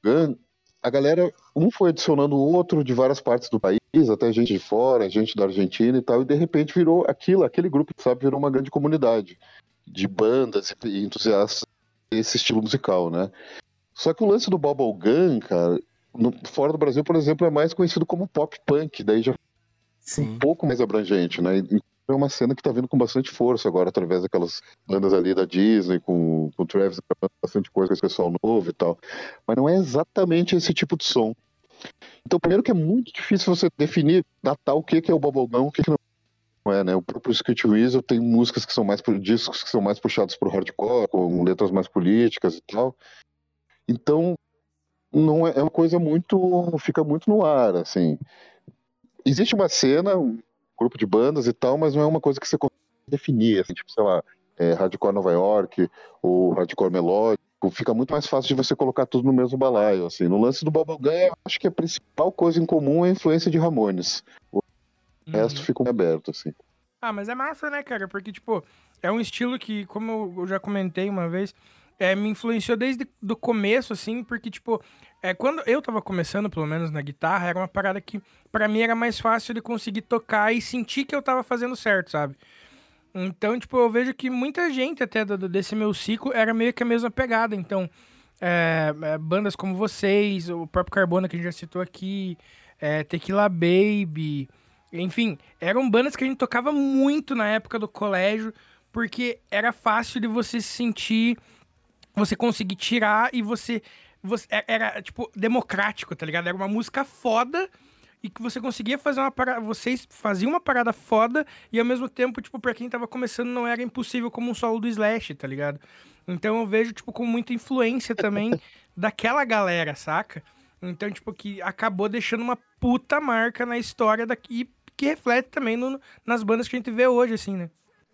J: Gun, a galera, um foi adicionando o outro de várias partes do país, até gente de fora, gente da Argentina e tal, e de repente virou aquilo, aquele grupo, sabe, virou uma grande comunidade de bandas e entusiastas desse estilo musical, né? Só que o lance do Bubble Gun, cara, no- fora do Brasil, por exemplo, é mais conhecido como pop punk, daí já é um pouco mais abrangente, né? É uma cena que tá vindo com bastante força agora, através daquelas bandas ali da Disney, com, com o Travis, gravando bastante coisa com esse pessoal novo e tal. Mas não é exatamente esse tipo de som. Então, primeiro que é muito difícil você definir, datar o que que é o Bubblegum, o que que não é, né? O próprio Skate Weasel tem músicas que são mais, discos que são mais puxados pro hardcore, com letras mais políticas e tal. Então, não é, é uma coisa muito, fica muito no ar, assim. Existe uma cena, grupo de bandas e tal, mas não é uma coisa que você consegue definir, assim, tipo, sei lá, é, hardcore Nova York ou hardcore melódico, fica muito mais fácil de você colocar tudo no mesmo balaio, assim. No lance do Bubblegum, eu acho que a principal coisa em comum é a influência de Ramones. O resto fica aberto, assim.
A: Ah, mas é massa, né, cara? Porque, tipo, é um estilo que, como eu já comentei uma vez, é, me influenciou desde do começo, assim, porque, tipo, é, quando eu tava começando, pelo menos na guitarra, era uma parada que, pra mim, era mais fácil de conseguir tocar e sentir que eu tava fazendo certo, sabe? Então, tipo, eu vejo que muita gente até do- desse meu ciclo era meio que a mesma pegada. Então, é, é, bandas como vocês, o próprio Carbona que a gente já citou aqui, é, Tequila Baby, enfim, eram bandas que a gente tocava muito na época do colégio, porque era fácil de você se sentir, você conseguir tirar e você, você é- era, tipo, democrático, tá ligado? Era uma música foda e que você conseguia fazer uma parada, vocês faziam uma parada foda e ao mesmo tempo, tipo, pra quem tava começando não era impossível como um solo do Slash, tá ligado? Então eu vejo, tipo, com muita influência também daquela galera, saca? Então, tipo, que acabou deixando uma puta marca na história daqui, que reflete também no- nas bandas que a gente vê hoje, assim, né?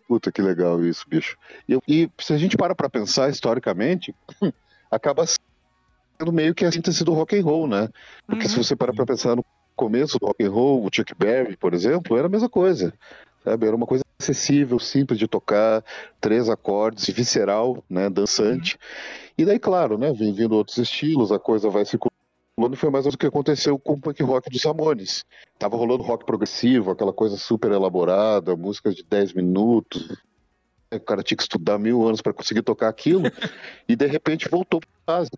J: Puta que legal isso, bicho. E, e se a gente para pra pensar historicamente, acaba sendo meio que a síntese do rock and roll, né? Porque se você parar pra pensar no começo do rock and roll, o Chuck Berry, por exemplo, era a mesma coisa. Sabe? Era uma coisa acessível, simples de tocar, três acordes, visceral, né, dançante. E daí, claro, né, vem vindo outros estilos, a coisa vai circulando e foi mais ou menos o que aconteceu com o punk rock dos Ramones. Tava rolando rock progressivo, aquela coisa super elaborada, músicas de 10 minutos. O cara tinha que estudar mil anos para conseguir tocar aquilo, e de repente voltou para casa.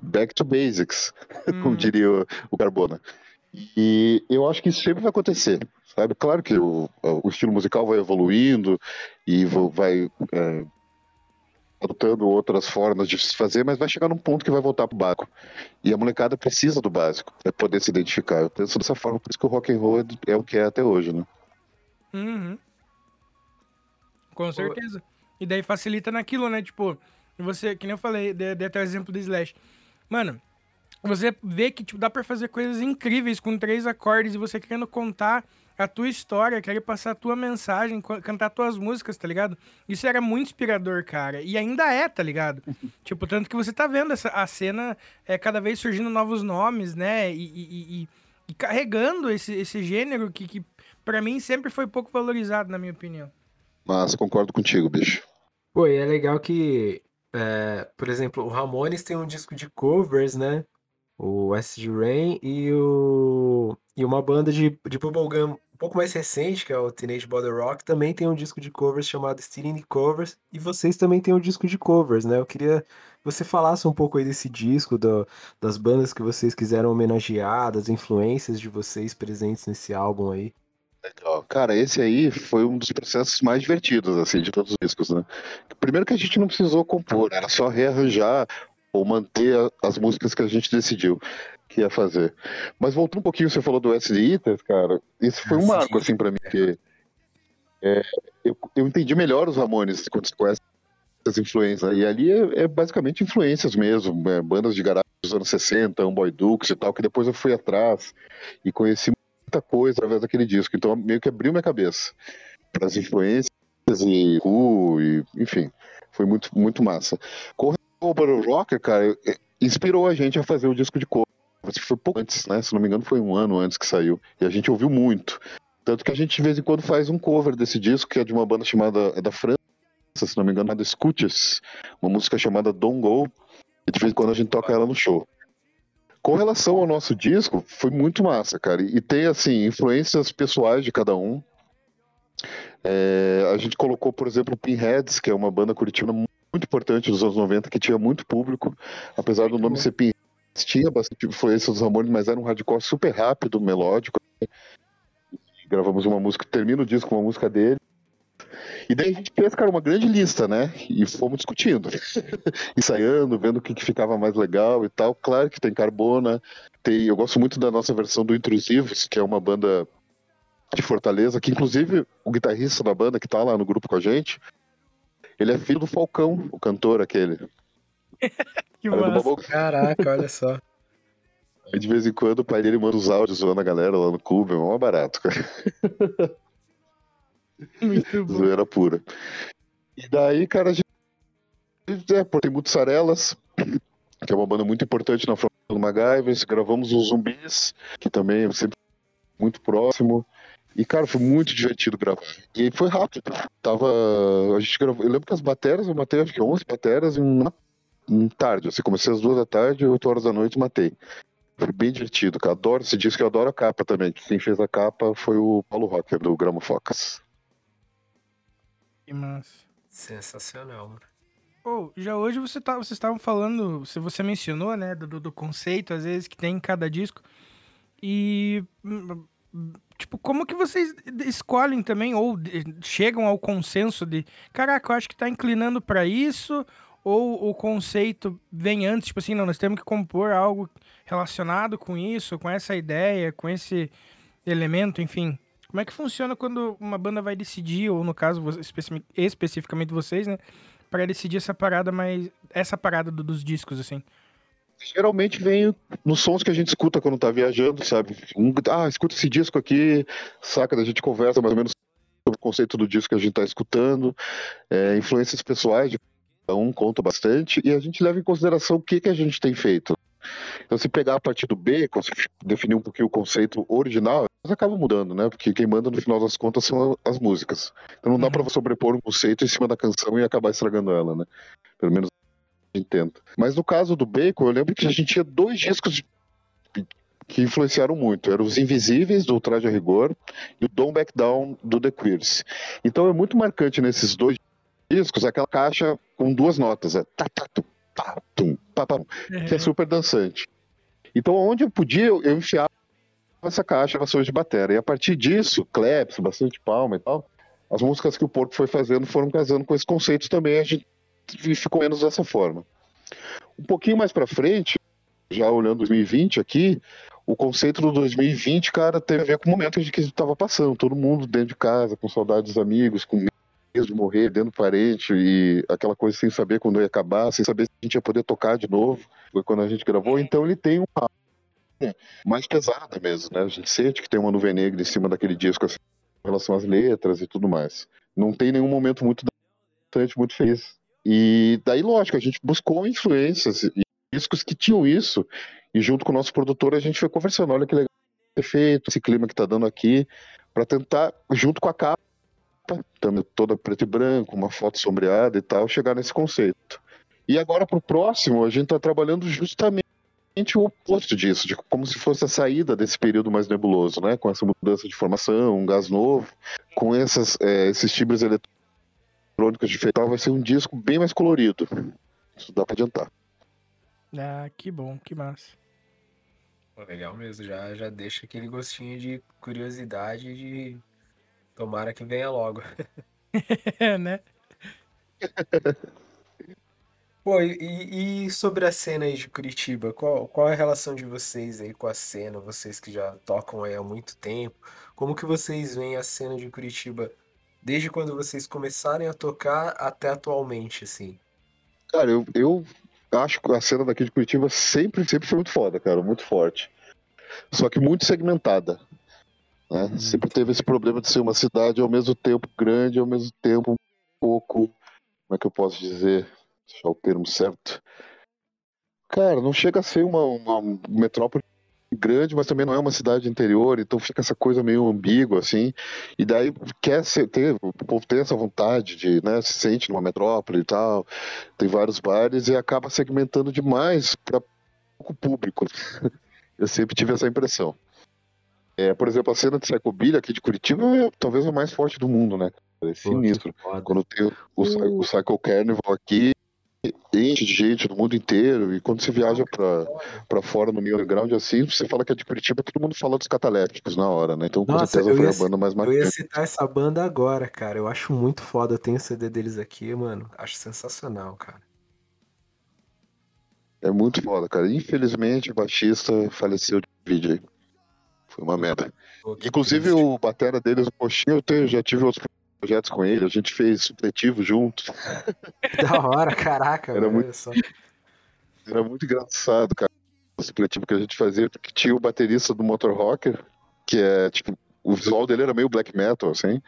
J: Back to basics, como diria o, o Carbona. E eu acho que isso sempre vai acontecer, sabe? Claro que o, o estilo musical vai evoluindo e vai é, adotando outras formas de se fazer, mas vai chegar num ponto que vai voltar pro básico. E a molecada precisa do básico para poder se identificar. Eu penso dessa forma, por isso que o rock and roll é, é o que é até hoje, né?
A: Uhum. Com certeza. E daí facilita naquilo, né? Tipo, você, que nem eu falei, dei dei até o exemplo do Slash. Mano, você vê que tipo, dá pra fazer coisas incríveis com três acordes e você querendo contar a tua história, querer passar a tua mensagem, cantar tuas músicas, tá ligado? Isso era muito inspirador, cara. E ainda é, tá ligado? tipo, tanto que você tá vendo essa, a cena é, cada vez surgindo novos nomes, né? E, e- e- e- carregando esse, esse gênero que, que para mim sempre foi pouco valorizado, na minha opinião.
J: Mas concordo contigo, bicho.
H: Pô, e é legal que, é, por exemplo, o Ramones tem um disco de covers, né? O Acid Rain e, o, e uma banda de, de bubblegum um pouco mais recente, que é o Teenage Bottle Rock, também tem um disco de covers chamado Stealing the Covers. E vocês também têm um disco de covers, né? Eu queria que você falasse um pouco aí desse disco, do- das bandas que vocês quiseram homenagear, das influências de vocês presentes nesse álbum aí.
J: Legal. Cara, esse aí foi um dos processos mais divertidos, assim, de todos os discos, né? Primeiro que a gente não precisou compor, era só rearranjar ou manter as músicas que a gente decidiu que ia fazer. Mas voltando um pouquinho, você falou do SD Eaters, cara, esse foi um marco, assim, pra mim, porque é, eu, eu entendi melhor os Ramones quando você conhece as influências. E ali é, é basicamente influências mesmo, é, bandas de garagem dos anos 60, um Boy Dukes e tal, que depois eu fui atrás e conheci muita coisa através daquele disco. Então meio que abriu minha cabeça para as influências e, uh, e enfim, foi muito, muito massa. Com o Battle Rocker, cara, é, inspirou a gente a fazer o disco de cor. Foi pouco antes, né? Se não me engano, foi um ano antes que saiu. E a gente ouviu muito. Tanto que a gente de vez em quando faz um cover desse disco, que é de uma banda chamada é da França, se não me engano, chamada Scoots, uma música chamada Don't Go, e de vez em quando a gente toca ela no show. Com relação ao nosso disco, foi muito massa, cara. E tem, assim, influências pessoais de cada um. É, a gente colocou, por exemplo, Pinheads, que é uma banda curitiba muito importante dos anos 90, que tinha muito público, apesar do nome ser Pinheads, tinha bastante influência dos Ramones, mas era um hardcore super rápido, melódico. Gravamos uma música, termina o disco com uma música dele. E daí a gente fez, cara, uma grande lista, né? E fomos discutindo, ensaiando, vendo o que, que ficava mais legal e tal. Claro que tem Carbona, tem, eu gosto muito da nossa versão do Intrusivos, que é uma banda de Fortaleza, que inclusive o guitarrista da banda que tá lá no grupo com a gente, ele é filho do Falcão, o cantor aquele.
A: Que
J: Era do
A: massa.
H: Caraca, olha só.
J: Aí de vez em quando o pai dele manda os áudios zoando a galera lá no clube, é mó barato, cara.
A: Muito bom.
J: Zoeira pura. E daí, cara, a gente. É, tem Mutsarelas, que é uma banda muito importante na formação do MacGyver. Gravamos os Zumbis, que também é sempre muito próximo. E, cara, foi muito divertido gravar. E aí foi rápido. Tava. A gente gravou. Eu lembro que as bateras, eu matei acho que 11 bateras em uma tarde. Assim, comecei às duas da tarde, 8 horas da noite matei. Foi bem divertido, cara. Adoro esse disco, eu adoro a capa também. Quem fez a capa foi o Paulo Rocker, do Gramo Focas.
A: Que massa.
H: Sensacional, mano.
A: Ô, já hoje você tá, vocês estavam falando, se você mencionou, né, do, do- conceito, às vezes, que tem em cada disco. E, hum, tipo, como que vocês escolhem também, ou chegam ao consenso de, caraca, eu acho que tá inclinando pra isso, ou o conceito vem antes, tipo assim, não, nós temos que compor algo relacionado com isso, com essa ideia, com esse elemento, enfim. Como é que funciona quando uma banda vai decidir, ou no caso, especificamente vocês, né? Pra decidir essa parada mais. Essa parada do- dos discos, assim.
J: geralmente vem nos sons que a gente escuta quando tá viajando, sabe? Um, ah, escuta esse disco aqui, saca? A gente conversa mais ou menos sobre o conceito do disco que a gente tá escutando, é, influências pessoais de um conta bastante, e a gente leva em consideração o que, que a gente tem feito. Então, se pegar a partir do B, definir um pouquinho o conceito original, mas acaba mudando, né? Porque quem manda no final das contas são as músicas. Então não dá pra sobrepor um conceito em cima da canção e acabar estragando ela, né? Pelo menos a gente tenta. Mas no caso do Bacon, eu lembro que a gente tinha dois discos que influenciaram muito. Eram os Invisíveis, do Traje a Rigor, e o Don't Back Down, do The Queers. Então é muito marcante nesses dois discos aquela caixa com duas notas, é tá, tá, tum, tá, tum, pá, que é super dançante. Então, onde eu podia, eu eu enfiava essa caixa vassoura de bateria. E a partir disso, claps, bastante palma e tal, as músicas que o Porco foi fazendo foram casando com esses conceitos também, a gente ficou menos dessa forma. Um pouquinho mais pra frente, já olhando 2020 aqui, o conceito do 2020, cara, teve a ver com o momento que a gente estava passando, todo mundo dentro de casa, com saudades dos amigos, com medo de morrer, dentro do parente, e aquela coisa sem saber quando ia acabar, sem saber se a gente ia poder tocar de novo, foi quando a gente gravou, então ele tem uma mais pesada mesmo, né? A gente sente que tem uma nuvem negra em cima daquele disco assim, em relação às letras e tudo mais. Não tem nenhum momento muito dançante, muito feliz. E daí, lógico, a gente buscou influências e discos que tinham isso, e junto com o nosso produtor a gente foi conversando, olha que legal ter feito, esse clima que tá dando aqui, para tentar, junto com a capa, também toda preto e branco, uma foto sombreada e tal, chegar nesse conceito. E agora pro próximo, a gente tá trabalhando justamente o oposto disso, de como se fosse a saída desse período mais nebuloso, né? Com essa mudança de formação, um gás novo, com essas, é, esses timbres eletrônicos de fetal, vai ser um disco bem mais colorido. Isso dá pra adiantar.
A: Ah, que bom, que massa.
H: Legal mesmo, já, já deixa aquele gostinho de curiosidade de tomara que venha logo.
A: É, né?
H: Pô, e, e sobre a cena aí de Curitiba, qual, qual é a relação de vocês aí com a cena? Vocês que já tocam aí há muito tempo, como que vocês veem a cena de Curitiba desde quando vocês começarem a tocar até atualmente, assim?
J: Cara, eu, eu acho que a cena daqui de Curitiba sempre, sempre foi muito foda, cara, muito forte. Só que muito segmentada. Né?
H: Uhum.
J: Sempre teve esse problema de ser uma cidade ao mesmo tempo grande, ao mesmo tempo um pouco. Como é que eu posso dizer? Deixar o termo certo. Cara, não chega a ser uma, uma metrópole grande, mas também não é uma cidade interior, então fica essa coisa meio ambígua, assim. E daí quer ser, ter, o povo tem essa vontade de, né, se sente numa metrópole e tal, tem vários bares e acaba segmentando demais para pouco público. Eu sempre tive essa impressão. É, por exemplo, a cena de Psychobilly aqui de Curitiba é talvez a mais forte do mundo, né? É sinistro. Quando tem o, Psy- o Psycho Carnival aqui, enche de gente do mundo inteiro. E quando você viaja pra, pra fora no underground assim, você fala que é de Curitiba, todo mundo fala dos catalépticos na hora, né? Então com
H: Nossa,
J: certeza foi a banda mais
H: eu ia
J: marcante.
H: citar essa banda agora, cara. Eu acho muito foda. Eu tenho o CD deles aqui, mano. Acho sensacional, cara.
J: É muito foda, cara. Infelizmente o baixista faleceu de vídeo aí. Foi uma merda. Inclusive
H: triste.
J: o batera deles, o Coxinha, eu tenho- já tive outros projetos com ele, a gente fez supletivo junto.
H: Da hora, caraca,
J: Era
H: velho.
J: muito-. Era muito engraçado, cara, o supletivo que a gente fazia, porque tinha o baterista do Motor Rocker, que é, tipo, o visual dele era meio black metal, assim.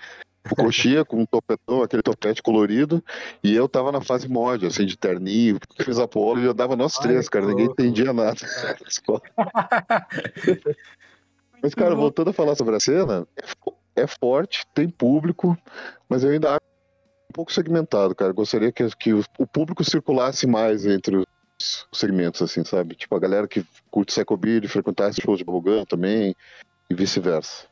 J: O Coxinha com um topetão, aquele topete colorido, e eu tava na fase mod, assim, de terninho, fiz Apolo e eu dava nós três, cara, ninguém entendia nada. Mas, cara, voltando a falar sobre a cena, é é forte, tem público, mas eu ainda acho um pouco segmentado, cara. Gostaria que, que o público circulasse mais entre os segmentos, assim, sabe? Tipo, a galera que curte Psychobilly, frequentar esses shows de Bubblegum também, e vice-versa.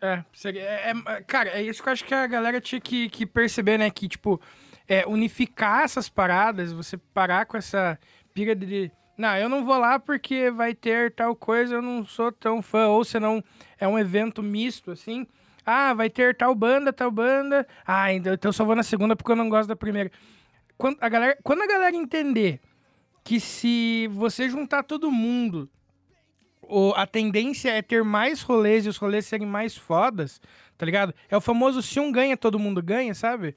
A: É, seria- é- é- cara, é isso que eu acho que a galera tinha que, que perceber, né? Que, tipo, é, unificar essas paradas, você parar com essa pira de. Não, eu não vou lá porque vai ter tal coisa, eu não sou tão fã. Ou senão é um evento misto, assim. Ah, vai ter tal banda, tal banda. Ah, então então eu só vou na segunda porque eu não gosto da primeira. Quando a galera, quando a galera entender que se você juntar todo mundo o- a tendência é ter mais rolês e os rolês serem mais fodas, tá ligado? É o famoso se um ganha, todo mundo ganha, sabe?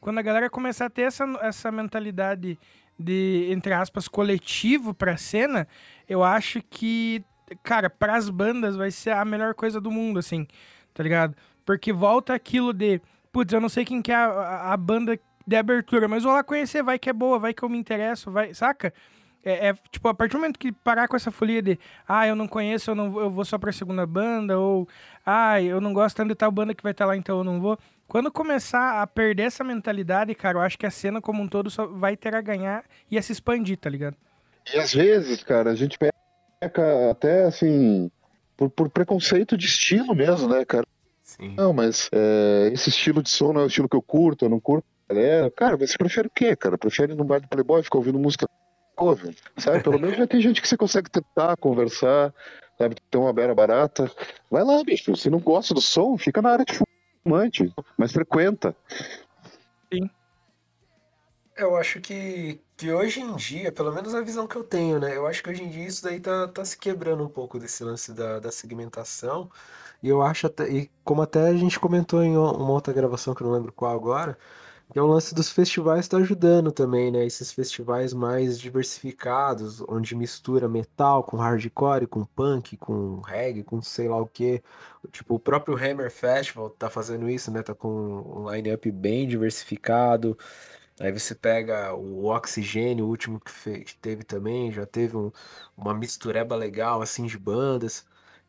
A: Quando a galera começar a ter essa, essa mentalidade de, entre aspas, coletivo pra cena, eu acho que, cara, pras bandas vai ser a melhor coisa do mundo, assim, tá ligado? Porque volta aquilo de, putz, eu não sei quem que é a, a- banda de abertura, mas vou lá conhecer, vai que é boa, vai que eu me interesso, vai, saca? É, é, tipo, a partir do momento que parar com essa folia de ah, eu não conheço, eu, não, eu vou só pra segunda banda, ou ah, eu não gosto tanto de tal banda que vai estar lá, então eu não vou. Quando começar a perder essa mentalidade, cara, eu acho que a cena como um todo só vai ter a ganhar e a se expandir, tá ligado?
J: E às vezes, cara, a gente peca até assim, por, por preconceito de estilo mesmo, né, cara?
H: Sim.
J: Não, mas é, esse estilo de som não é o estilo que eu curto, eu não curto. Galera, cara, mas você prefere o quê, cara? Prefere ir no bar do Playboy ficar ouvindo música cover, sabe? Pelo menos já tem gente que você consegue tentar conversar, sabe? Ter uma beira barata. Vai lá, bicho. Se não gosta do som, fica na área de fumante, mas frequenta.
H: Eu acho que, que hoje em dia, pelo menos a visão que eu tenho, né? Eu acho que hoje em dia isso daí tá, tá se quebrando um pouco desse lance da, da segmentação. E eu acho até, e como até a gente comentou em uma outra gravação que eu não lembro qual agora, que é o lance dos festivais tá ajudando também, né? Esses festivais mais diversificados, onde mistura metal com hardcore, com punk, com reggae, com sei lá o quê. Tipo, o próprio Hammer Festival tá fazendo isso, né? Tá com um line-up bem diversificado. Aí você pega o Oxigênio, o último que, fe- que teve também, já teve um- uma mistureba legal, assim, de bandas.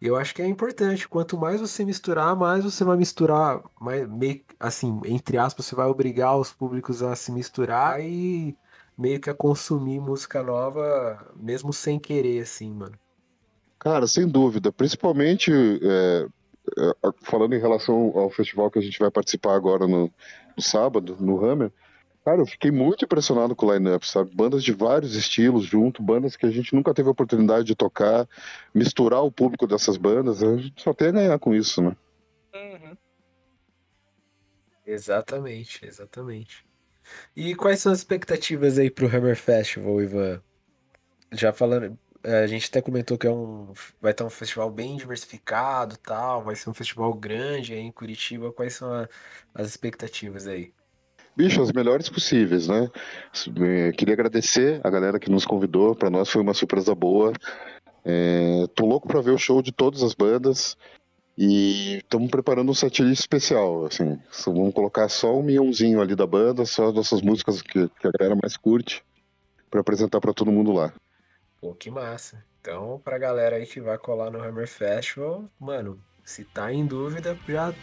H: Eu acho que é importante, quanto mais você misturar, mais você vai misturar, mais, meio, assim, entre aspas, você vai obrigar os públicos a se misturar e meio que a consumir música nova, mesmo sem querer, assim, mano.
J: Cara, sem dúvida. Principalmente é, é, falando em relação ao festival que a gente vai participar agora no, no sábado, no Hammer. Cara, eu fiquei muito impressionado com o line-up, sabe? Bandas de vários estilos junto, bandas que a gente nunca teve a oportunidade de tocar, misturar o público dessas bandas, a gente só tem a ganhar com isso, né?
H: Exatamente, exatamente. E quais são as expectativas aí pro Hammer Festival, Ivan? Já falando, é, a gente até comentou que é um, vai ter um festival bem diversificado, tal, vai ser um festival grande aí em Curitiba. Quais são a- as expectativas aí?
J: Bicho, as melhores possíveis, né? Eh, Queria agradecer a galera que nos convidou. Para nós foi uma surpresa boa. É, tô louco para ver o show de todas as bandas e estamos preparando um setlist especial. Assim, vamos colocar só um milhãozinho ali da banda, só as nossas músicas que, que a galera mais curte, para apresentar para todo mundo lá.
H: Pô, que massa. Então, pra galera aí que vai colar no Hammer Festival, mano, se tá em dúvida, já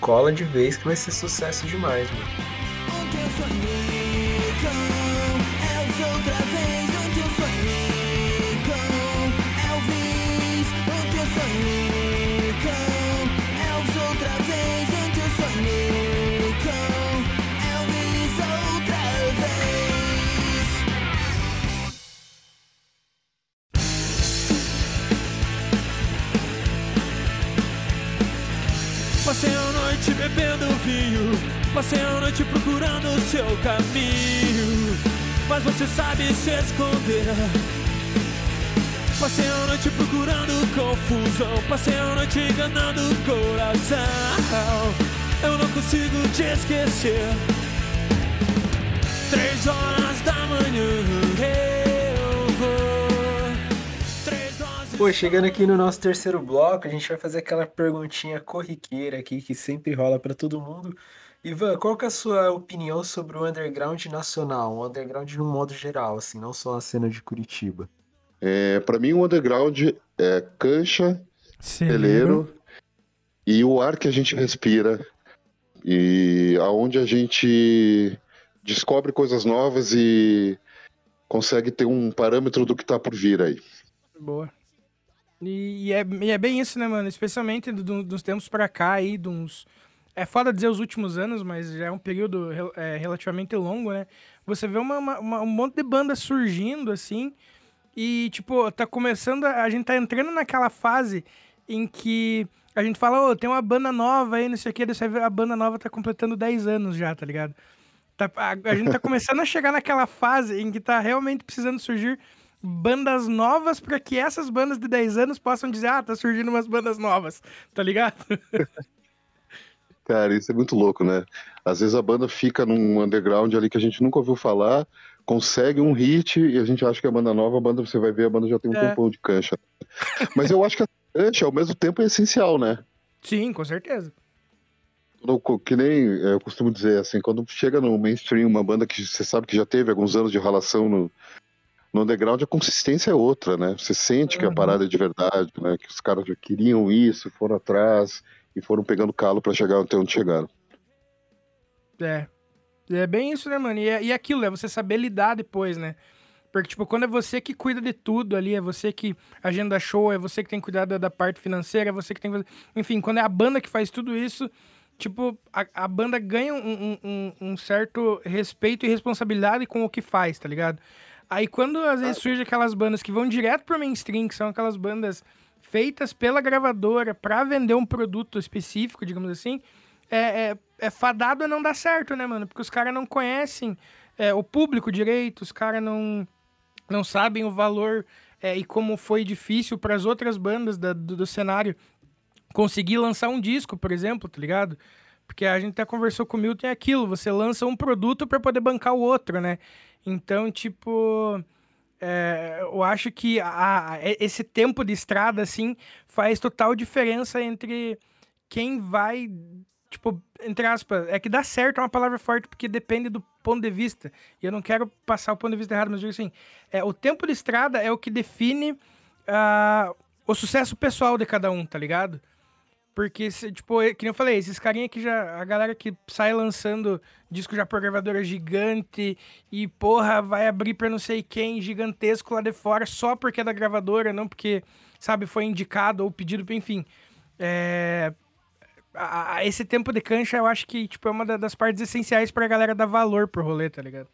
H: cola de vez que vai ser sucesso demais, mano.
K: Ontem eu Passei a noite bebendo vinho, passei a noite procurando o seu caminho, mas você sabe se esconder. Passei a noite procurando confusão, passei a noite enganando o coração. Eu não consigo te esquecer. Três horas da manhã
H: Pô, chegando aqui no nosso terceiro bloco, a gente vai fazer aquela perguntinha corriqueira aqui que sempre rola pra todo mundo. Ivan, qual que é a sua opinião sobre o underground nacional, o underground de um modo geral, assim, não só a cena de Curitiba?
J: É, para mim, o underground é cancha, celeiro e o ar que a gente respira e aonde a gente descobre coisas novas e consegue ter um parâmetro do que tá por vir aí.
A: Boa. E, e é, e é bem isso, né, mano? Especialmente do- do- dos tempos pra cá aí, de uns... É foda dizer os últimos anos, mas já é um período é, relativamente longo, né? Você vê uma, uma- um monte de banda surgindo, assim, e, tipo, tá começando... A, a gente tá entrando naquela fase em que a gente fala, ô, tem uma banda nova aí, não sei o quê, a banda nova tá completando 10 anos já, tá ligado? Tá- a, a gente tá começando a chegar naquela fase em que tá realmente precisando surgir bandas novas para que essas bandas de 10 anos possam dizer, ah, tá surgindo umas bandas novas, tá ligado?
J: Cara, isso é muito louco, né? Às vezes a banda fica num underground ali que a gente nunca ouviu falar, consegue um hit e a gente acha que é a banda nova, a banda você vai ver, a banda já tem um
A: É.
J: tempão de cancha. Mas eu acho que a cancha, ao mesmo tempo, é essencial, né?
A: Sim, com certeza.
J: Que nem é, eu costumo dizer, assim, quando chega no mainstream uma banda que você sabe que já teve alguns anos de relação no, no underground, a consistência é outra, né? Você sente que a
A: Uhum.
J: parada é de verdade, né? Que os caras já queriam isso, foram atrás e foram pegando calo pra chegar até onde chegaram.
A: É. É bem isso, né, mano? E, é- e aquilo, é você saber lidar depois, né? Porque, tipo, quando é você que cuida de tudo ali, é você que agenda show, é você que tem que cuidar da, da parte financeira, é você que tem que fazer... Enfim, quando é a banda que faz tudo isso, tipo, a, a banda ganha um, um- um- um certo respeito e responsabilidade com o que faz, tá ligado? Aí quando às vezes surge aquelas bandas que vão direto pro mainstream, que são aquelas bandas feitas pela gravadora pra vender um produto específico, digamos assim, é, é, é fadado a não dar certo, né, mano? Porque os caras não conhecem é, o público direito, os caras não, não sabem o valor é, e como foi difícil para as outras bandas da- do, do cenário conseguir lançar um disco, por exemplo, tá ligado? Porque a gente até conversou com o Milton, é aquilo, você lança um produto para poder bancar o outro, né? Então, tipo, é, eu acho que a- a- esse tempo de estrada, assim, faz total diferença entre quem vai, tipo, entre aspas, é que dá certo é uma palavra forte porque depende do ponto de vista. E eu não quero passar o ponto de vista errado, mas eu digo assim, é, o tempo de estrada é o que define ah, o sucesso pessoal de cada um, tá ligado? Porque, tipo, que eu falei, esses carinha que já. A galera que sai lançando disco já por gravadora gigante e, porra, vai abrir pra não sei quem gigantesco lá de fora só porque é da gravadora, não porque, sabe, foi indicado ou pedido, enfim. É. a- a- esse tempo de cancha eu acho que, tipo, é uma da- das partes essenciais pra galera dar valor pro rolê, tá ligado?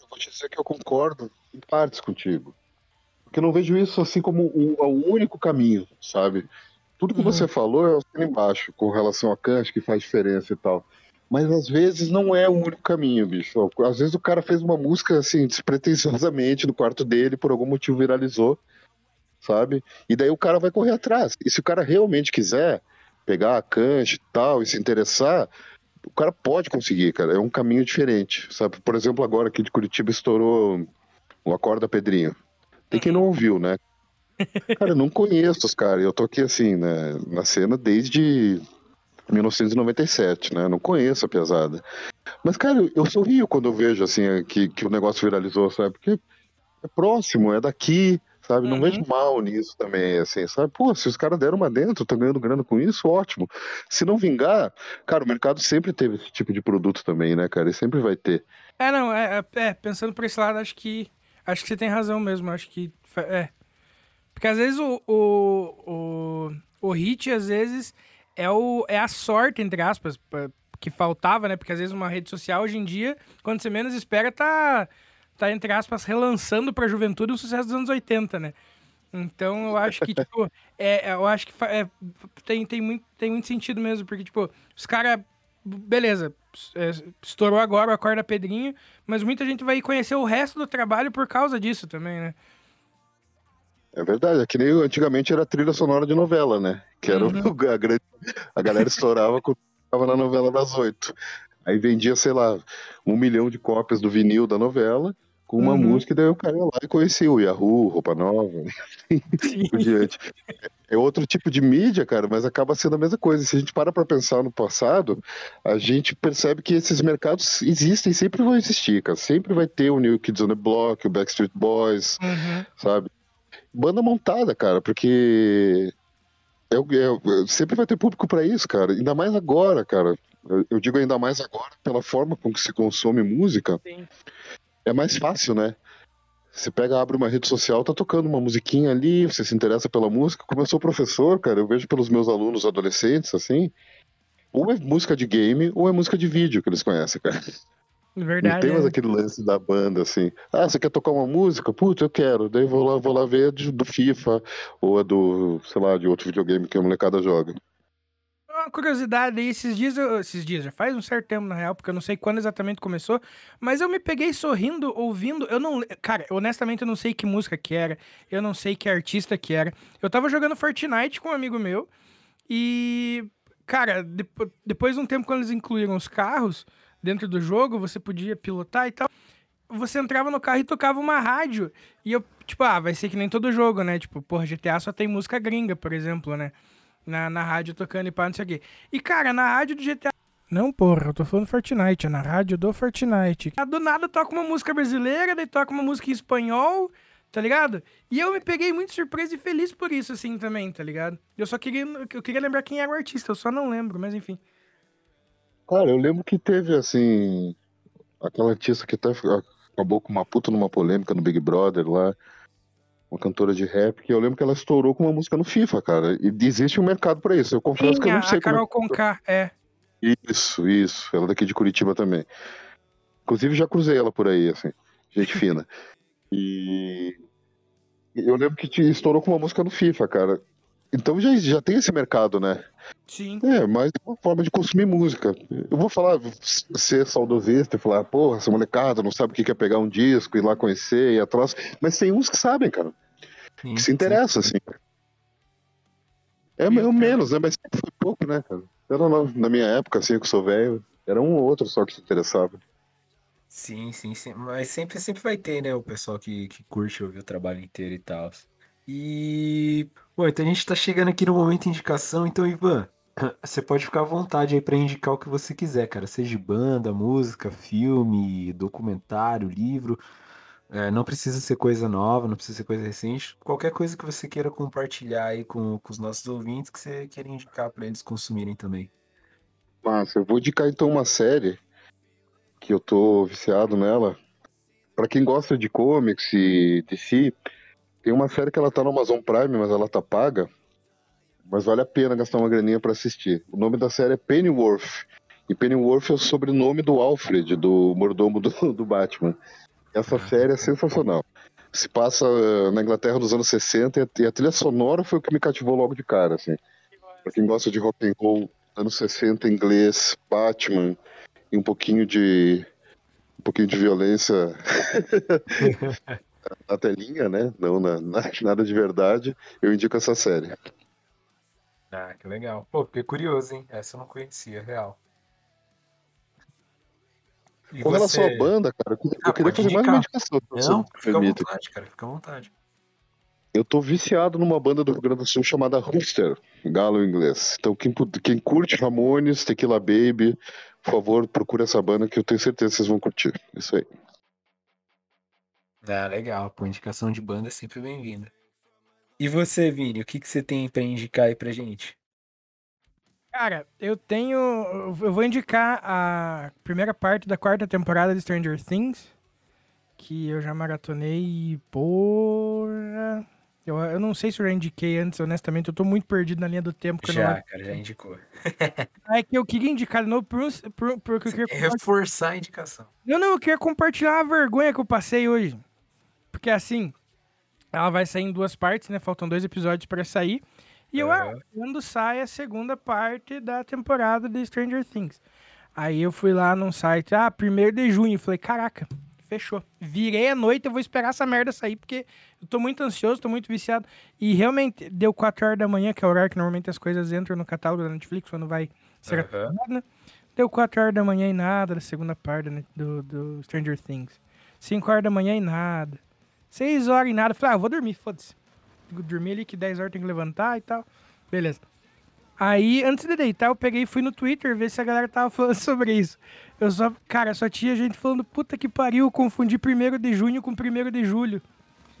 J: Eu vou te dizer que eu concordo em partes contigo. Porque eu não vejo isso assim como o, o único caminho, sabe? Tudo que
A: Uhum.
J: você falou é assim embaixo, com relação a cancha, que faz diferença e tal. Mas às vezes não é o único caminho, bicho. Às vezes o cara fez uma música assim, despretensiosamente no quarto dele, por algum motivo viralizou, sabe? E daí o cara vai correr atrás. E se o cara realmente quiser pegar a cancha e tal, e se interessar, o cara pode conseguir, cara. É um caminho diferente, sabe? Por exemplo, agora aqui de Curitiba estourou o Acorda Pedrinho. Tem quem não ouviu, né? Cara, eu não conheço os caras. Eu tô aqui assim, né, na cena desde 1997, né? Não conheço a pesada. Mas, cara, eu sorrio quando eu vejo assim que, que o negócio viralizou, sabe? Porque é próximo, é daqui, sabe? Não
A: Uhum.
J: vejo mal nisso também, assim, sabe? Pô, se os caras deram uma dentro, estão ganhando grana com isso, ótimo. Se não vingar, cara, o mercado sempre teve esse tipo de produto também, né, cara? E sempre vai ter.
A: É, não, é, é- é, pensando por esse lado, acho que acho que você tem razão mesmo, acho que é. Porque às vezes o, o, o, o hit, às vezes, é, o, é a sorte, entre aspas, pa- que faltava, né? Porque às vezes uma rede social, hoje em dia, quando você menos espera, tá, tá entre aspas, relançando pra juventude um sucesso dos anos 80, né? Então eu acho que, tipo, é, é, eu acho que é, tem, tem, muito, tem muito sentido mesmo, porque, tipo, os caras, beleza, estourou agora o Acorda Pedrinho, mas muita gente vai conhecer o resto do trabalho por causa disso também, né?
J: É verdade, é que nem antigamente era trilha sonora de novela, né? Que era o- a, grande- a galera estourava quando tava na novela das oito. Aí vendia, sei lá, um milhão de cópias do vinil da novela com uma
A: Uhum.
J: música, e daí o cara ia lá e conhecia o Yahoo, Roupa Nova, por diante. É outro tipo de mídia, cara, mas acaba sendo a mesma coisa. Se a gente para pra pensar no passado, a gente percebe que esses mercados existem, sempre vão existir, cara. Sempre vai ter o New Kids on the Block, o Backstreet Boys,
A: Uhum.
J: sabe? Banda montada, cara, porque é, é sempre vai ter público pra isso, cara. Ainda mais agora, cara. Eu, eu digo ainda mais agora pela forma com que se consome música. É mais fácil, né? Você pega, abre uma rede social, tá tocando uma musiquinha ali, você se interessa pela música. Como eu sou professor, cara, eu vejo pelos meus alunos adolescentes, assim, ou é música de game ou é música de vídeo que eles conhecem, cara. Não
A: Verdade.
J: tem mais
A: é.
J: aquele lance da banda, assim. Ah, você quer tocar uma música? Putz, eu quero. Daí vou lá, vou lá ver a de- do FIFA ou a do, sei lá, de outro videogame que a molecada joga.
A: Uma curiosidade aí, esses dias, esses dias, já faz um certo tempo na real, porque eu não sei quando exatamente começou, mas eu me peguei sorrindo, ouvindo, eu não, cara, honestamente eu não sei que música que era, eu não sei que artista que era. Eu tava jogando Fortnite com um amigo meu e, cara, depo- depois de um tempo quando eles incluíram os carros dentro do jogo, você podia pilotar e tal, você entrava no carro e tocava uma rádio, e eu, tipo, ah, vai ser que nem todo jogo, né, tipo, porra, GTA só tem música gringa, por exemplo, né, na, na rádio tocando e pá, não sei o quê. E, cara, na rádio do GTA. Não, porra, eu tô falando Fortnite, é na rádio do Fortnite. Ah, Do nada toca uma música brasileira, daí toca uma música em espanhol, tá ligado? E eu me peguei muito surpreso e feliz por isso, assim, também, tá ligado? Eu só queria, eu queria lembrar quem era o artista, eu só não lembro, mas enfim.
J: Cara, eu lembro que teve, assim, aquela artista que até acabou com uma puta numa polêmica no Big Brother lá, uma cantora de rap, que eu lembro que ela estourou com uma música no FIFA, cara. E existe um mercado pra isso. Eu confesso que eu
A: Sim,
J: não sei
A: a
J: como é
A: Carol Conká, é.
J: Isso, isso. Ela é daqui de Curitiba também. Inclusive já cruzei ela por aí, assim. Gente fina. E eu lembro que te- estourou com uma música no FIFA, cara. Então já, já tem esse mercado, né?
A: Sim.
J: É, mas é uma forma de consumir música. Eu vou falar, ser saudosista e falar, porra, essa molecada não sabe o que é pegar um disco, ir lá conhecer, ir atrás. Mas tem uns que sabem, cara.
H: Sim,
J: Que se
H: sim.
J: interessam, assim. É meio menos, né? Mas sempre foi pouco, né, cara? Era na, na minha época, assim, que eu sou velho, era um ou outro só que se interessava.
H: Sim, sim, sim. Mas sempre, sempre vai ter, né, o pessoal que, que curte ouvir o trabalho inteiro e tal. E. Bom, então a gente tá chegando aqui no momento de indicação. Então, Ivan, você pode ficar à vontade aí pra indicar o que você quiser, cara. Seja banda, música, filme, documentário, livro. É, não precisa ser coisa nova, não precisa ser coisa recente. Qualquer coisa que você queira compartilhar aí com, com os nossos ouvintes que você queira indicar pra eles consumirem também.
J: Massa, eu vou indicar então uma série que eu tô viciado nela. Pra quem gosta de comics e DC, tem uma série que ela tá no Amazon Prime, mas ela tá paga. Mas vale a pena gastar uma graninha pra assistir. O nome da série é Pennyworth. E Pennyworth é o sobrenome do Alfred, do mordomo do, do Batman. Essa série é sensacional. Se passa eh, na Inglaterra nos anos 60 e a- e a trilha sonora foi o que me cativou logo de cara, assim. Pra quem gosta de rock and roll anos 60 inglês, Batman e um pouquinho de um pouquinho de violência na telinha, né? Não na, na- nada de verdade. Eu indico essa série.
H: Ah, que legal. Pô, fiquei curioso, hein? Essa eu não conhecia, real. E
J: Com relação
H: você-
J: à banda, cara, eu queria, eu
H: Ah,
J: queria fazer mais uma
H: indicar.
J: indicação,
H: Não, fica à vontade, cara. Fica à vontade.
J: Eu tô viciado numa banda do Rio Grande do Sul chamada Rooster, galo em inglês. Então, quem, quem curte Ramones, Tequila Baby, por favor, procure essa banda que eu tenho certeza que vocês vão curtir. Isso aí.
H: Ah, legal. Pô, indicação de banda é sempre bem-vinda. E você, Vini, o que, que você tem pra indicar aí pra gente?
A: Cara, eu tenho. Eu vou indicar a primeira parte da quarta temporada de Stranger Things. Que eu já maratonei e. Porra. Eu, eu não sei se eu já indiquei antes, honestamente. Eu tô muito perdido na linha do tempo. quando eu-
H: Já, cara, já indicou.
A: É que eu queria indicar de novo por, um- por, porque eu queria
H: reforçar a indicação.
A: Não, não, eu queria compartilhar a vergonha que eu passei hoje. Porque assim, ela vai sair em duas partes, né? Faltam dois episódios pra sair. E eu, ah, quando sai a segunda parte da temporada de Stranger Things. Aí eu fui lá num site, ah, 1 de junho. Falei, caraca, fechou. Virei a noite, eu vou esperar essa merda sair, porque eu tô muito ansioso, tô muito viciado. E realmente, deu 4 horas da manhã, que é o horário que normalmente as coisas entram no catálogo da Netflix, quando vai ser
H: Aham.
A: atualizado, né? Deu 4 horas da manhã e nada da segunda parte do, do Stranger Things. 5 horas da manhã e nada. 6 horas e nada. Falei, ah, vou dormir, foda-se. Vou Dormir ali que 10 horas tem que levantar e tal. Beleza. Aí, antes de deitar, eu peguei e fui no Twitter ver se a galera tava falando sobre isso. Eu só, cara, só tinha gente falando, puta que pariu, confundi 1 de junho com 1 de julho.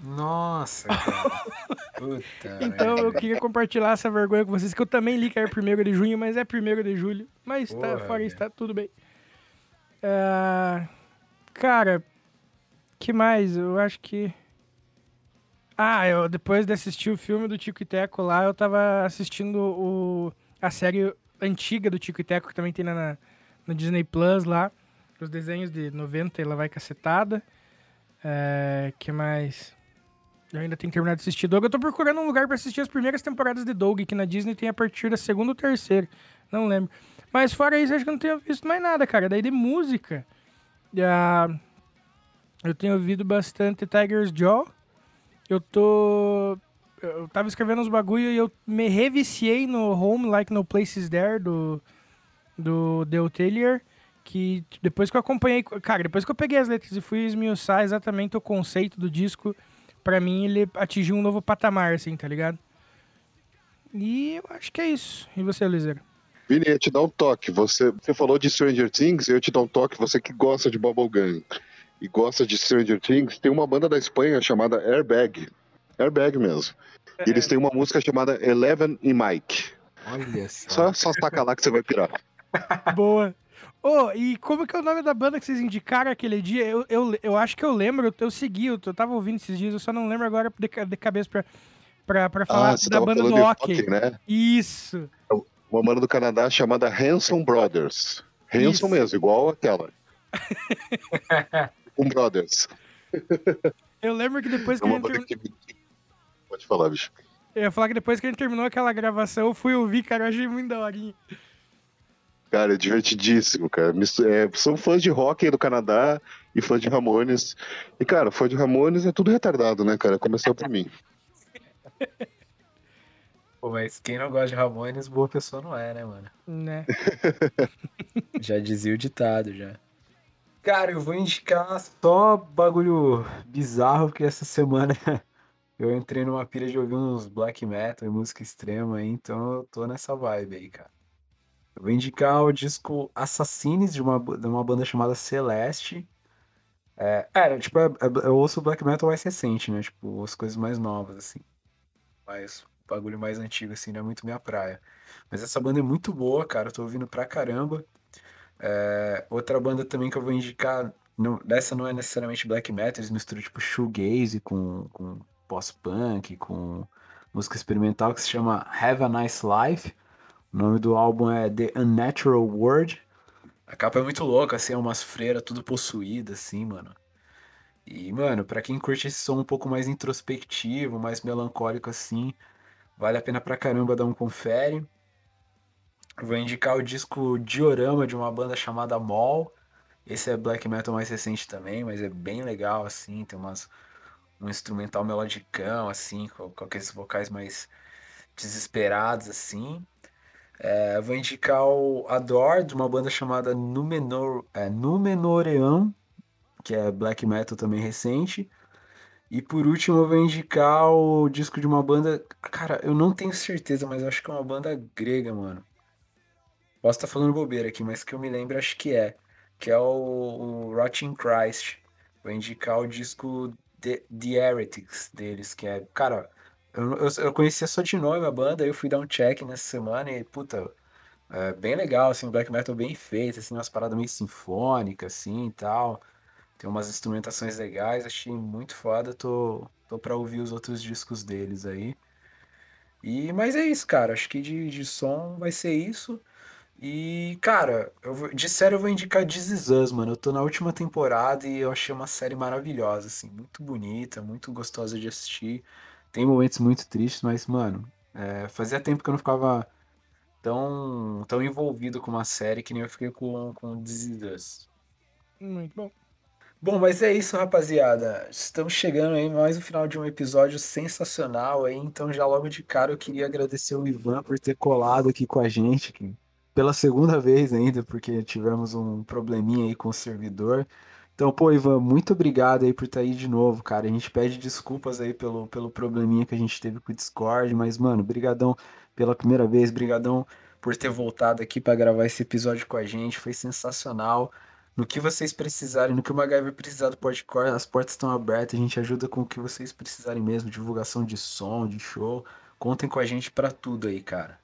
H: Nossa, cara. Puta.
A: Então eu queria compartilhar essa vergonha com vocês, que eu também li que era 1 de junho, mas é 1 de julho. Mas tá,
H: Porra,
A: fora isso, tá tudo bem. Ah, cara, que mais? Eu acho que. Ah, eu, depois de assistir o filme do Tico e Teco lá, eu tava assistindo o, a série antiga do Tico e Teco, que também tem na, na- no Disney Plus lá. Os desenhos de 90 ela vai cacetada. É, que mais? Eu ainda tenho que terminar de assistir Doug. Eu tô procurando um lugar pra assistir as primeiras temporadas de Doug, que na Disney tem a partir da segunda ou terceira. Não lembro. Mas fora isso, acho que eu não tenho visto mais nada, cara. Daí de música. ah, eu tenho ouvido bastante Tiger's Jaw. Eu tô. Eu tava escrevendo uns bagulho e eu me reviciei no Home Like No Places There do. Do Dale Taylor. Que depois que eu acompanhei. Cara, depois que eu peguei as letras e fui esmiuçar exatamente o conceito do disco, pra mim ele atingiu um novo patamar, assim, tá ligado? E eu acho que é isso. E você, Liseira?
J: Vini, eu te dar um toque. Você, você falou de Stranger Things, eu te dar um toque. Você que gosta de Bubblegum e gosta de Stranger Things, tem uma banda da Espanha chamada Airbag. Airbag mesmo. E eles têm uma música chamada Eleven e Mike.
H: Olha só.
J: Só, só saca lá que você vai pirar.
A: Boa. Ô, e como que é o nome da banda que vocês indicaram aquele dia? Eu, eu, eu acho que eu lembro, eu, eu segui, eu, eu tava ouvindo esses dias, eu só não lembro agora de, de cabeça pra, pra, pra falar
J: Ah,
A: da banda do hockey.
J: hockey, né?
A: Isso.
J: Uma banda do Canadá chamada Hanson Brothers. Hanson
A: Isso.
J: mesmo, igual aquela. um Brothers.
A: Eu lembro que depois
J: É
A: que a gente
J: que... Pode falar, bicho.
A: eu ia falar que depois que a gente terminou aquela gravação, eu fui ouvir, cara, eu achei muito daorinha.
J: Cara, é divertidíssimo, cara. É, são fãs de rock do Canadá e fãs de Ramones. E, cara, fã de Ramones é tudo retardado, né, cara? Começou por mim.
H: Pô, mas quem não gosta de Ramones, boa pessoa não é, né, mano?
A: Né?
H: Já dizia o ditado, já. Cara, eu vou indicar só bagulho bizarro, porque essa semana eu entrei numa pilha de ouvir uns black metal e música extrema aí, então eu tô nessa vibe aí, cara. Eu vou indicar o disco Assassines, de uma, de uma banda chamada Celeste. É, é, tipo, é- é- eu ouço black metal mais recente, né? Tipo, as coisas mais novas, assim. Mas o bagulho mais antigo, assim, não é muito minha praia. Mas essa banda é muito boa, cara. Eu tô ouvindo pra caramba. É, outra banda também que eu vou indicar, não, não é necessariamente black metal, eles misturam tipo shoegaze com, com post-punk, com música experimental que se chama Have a Nice Life. O nome do álbum é The Unnatural World. A capa é muito louca, assim, é umas freiras tudo possuídas, assim, mano. E, mano, pra quem curte esse som um pouco mais introspectivo, mais melancólico assim, vale a pena pra caramba dar um confere. Vou indicar o disco Diorama de uma banda chamada Mall. Esse é black metal mais recente também, mas é bem legal, assim, tem umas, um instrumental melodicão, assim, com, com aqueles vocais mais desesperados, assim. É, vou indicar o Adore, de uma banda chamada Numenor, é, Numenorean, que é black metal também recente. E por último eu vou indicar o disco de uma banda. Cara, eu não tenho certeza, mas acho que é uma banda grega, mano. Posso estar falando bobeira aqui, mas que eu me lembro, acho que é. Que é o, o Rotting Christ. Vou indicar o disco The, The Heretics deles, que é. Cara, eu, eu, eu conhecia só de nome a banda, aí eu fui dar um check nessa semana e, puta, é bem legal, assim, black metal bem feito, assim, umas paradas meio sinfônicas, assim, e tal. Tem umas instrumentações legais, achei muito foda, tô, tô pra ouvir os outros discos deles aí. E, mas é isso, cara, acho que de, de som vai ser isso. E, cara, eu vou, de série eu vou indicar This Is Us, mano. Eu tô na última temporada e eu achei uma série maravilhosa, assim, muito bonita, muito gostosa de assistir. Tem momentos muito tristes, mas, mano, é, fazia tempo que eu não ficava tão, tão envolvido com uma série que nem eu fiquei com, com This Is Us.
A: Muito bom.
H: Bom, mas é isso, rapaziada. Estamos chegando aí mais no final de um episódio sensacional aí. Então, já logo de cara, eu queria agradecer o Ivan por ter colado aqui com a gente, aqui, pela segunda vez ainda, porque tivemos um probleminha aí com o servidor. Então, pô, Ivan, muito obrigado aí por estar aí de novo, cara. A gente pede desculpas aí pelo, pelo probleminha que a gente teve com o Discord, mas, mano, brigadão pela primeira vez, brigadão por ter voltado aqui para gravar esse episódio com a gente. Foi sensacional. No que vocês precisarem, no que o MacGyver precisar do Podcore, as portas estão abertas, a gente ajuda com o que vocês precisarem mesmo, divulgação de som, de show. Contem com a gente para tudo aí, cara.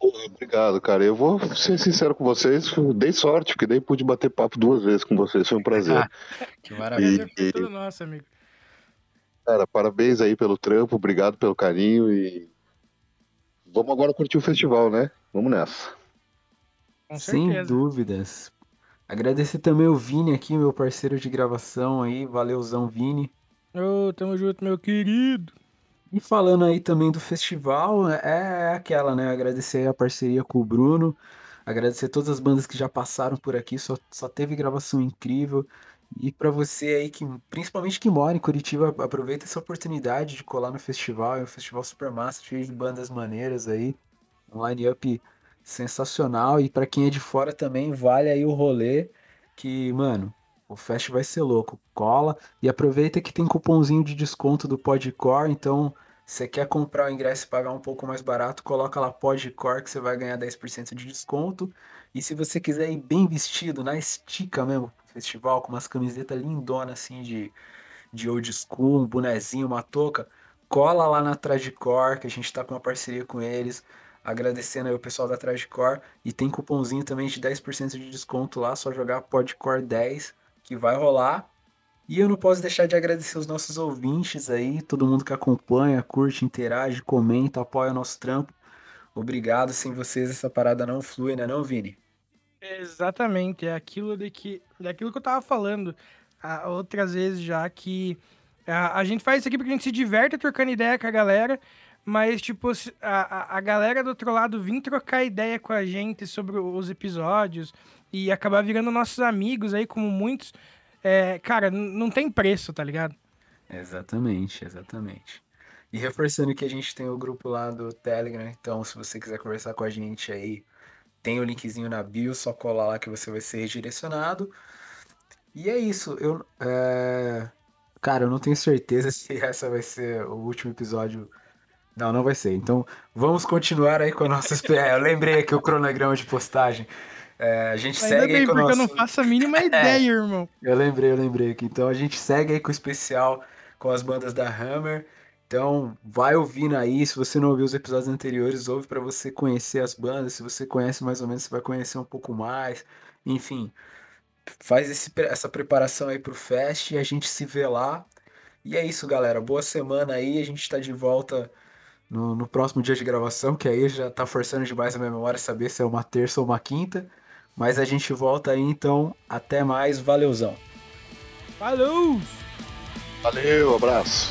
J: Obrigado, cara. Eu vou ser sincero com vocês, dei sorte, porque daí pude bater papo duas vezes com vocês, foi um prazer.
H: que maravilha.
A: Prazer foi todo nosso, amigo.
J: Cara, parabéns aí pelo trampo, obrigado pelo carinho e vamos agora curtir o festival, né? Vamos nessa.
A: Com
H: Sem dúvidas. Agradecer também o Vini aqui, meu parceiro de gravação aí. Valeuzão, Vini.
A: Ô, tamo junto, meu querido.
H: E falando aí também do festival, é aquela, né? Agradecer a parceria com o Bruno, agradecer todas as bandas que já passaram por aqui, só, só teve gravação incrível. E pra você aí que, principalmente que mora em Curitiba, aproveita essa oportunidade de colar no festival, é um festival super massa, cheio de bandas maneiras aí, um line-up sensacional. E pra quem é de fora também, vale aí o rolê, que, mano, o fest vai ser louco. Cola e aproveita que tem cupomzinho de desconto do Podcore, então você quer comprar o ingresso e pagar um pouco mais barato, coloca lá Podcore que você vai ganhar 10% de desconto. E se você quiser ir bem vestido, na estica mesmo, festival, com umas camisetas lindonas assim de, de old school, um bonezinho, uma touca, cola lá na Tragicore, que a gente tá com uma parceria com eles. Agradecendo aí o pessoal da Tragicore. E tem cupomzinho também de 10% de desconto lá, só jogar Podcore 10 que vai rolar. E eu não posso deixar de agradecer os nossos ouvintes aí, todo mundo que acompanha, curte, interage, comenta, apoia o nosso trampo. Obrigado, sem vocês essa parada não flui, né não, Vini?
A: Exatamente, é aquilo de que, daquilo que eu tava falando ah, outras vezes já, que a, a gente faz isso aqui porque a gente se diverte trocando ideia com a galera, mas, tipo, a, a galera do outro lado vir trocar ideia com a gente sobre os episódios e acabar virando nossos amigos aí, como muitos, é, cara, não tem preço, tá ligado?
H: Exatamente, exatamente. E reforçando que a gente tem o grupo lá do Telegram, então se você quiser conversar com a gente aí, tem o linkzinho na bio, só colar lá que você vai ser redirecionado. E é isso, eu, é, cara, eu não tenho certeza se essa vai ser o último episódio. Não, não vai ser. Então, vamos continuar aí com a nossa. Eu lembrei aqui o cronograma de postagem. É, a gente
A: Ainda
H: segue aí
A: bem,
H: com o
A: porque eu
H: nosso.
A: não faço a mínima ideia, irmão.
H: Eu lembrei, eu lembrei aqui. Então a gente segue aí com o especial com as bandas da Hammer. Então vai ouvindo aí. Se você não ouviu os episódios anteriores, ouve para você conhecer as bandas. Se você conhece mais ou menos, você vai conhecer um pouco mais. Enfim, faz esse, essa preparação aí pro Fest e a gente se vê lá. E é isso, galera. Boa semana aí. A gente tá de volta no, no próximo dia de gravação, que aí já tá forçando demais a minha memória saber se é uma terça ou uma quinta. Mas a gente volta aí, então. Até mais. Valeuzão.
A: Falou!
J: Valeu, abraço.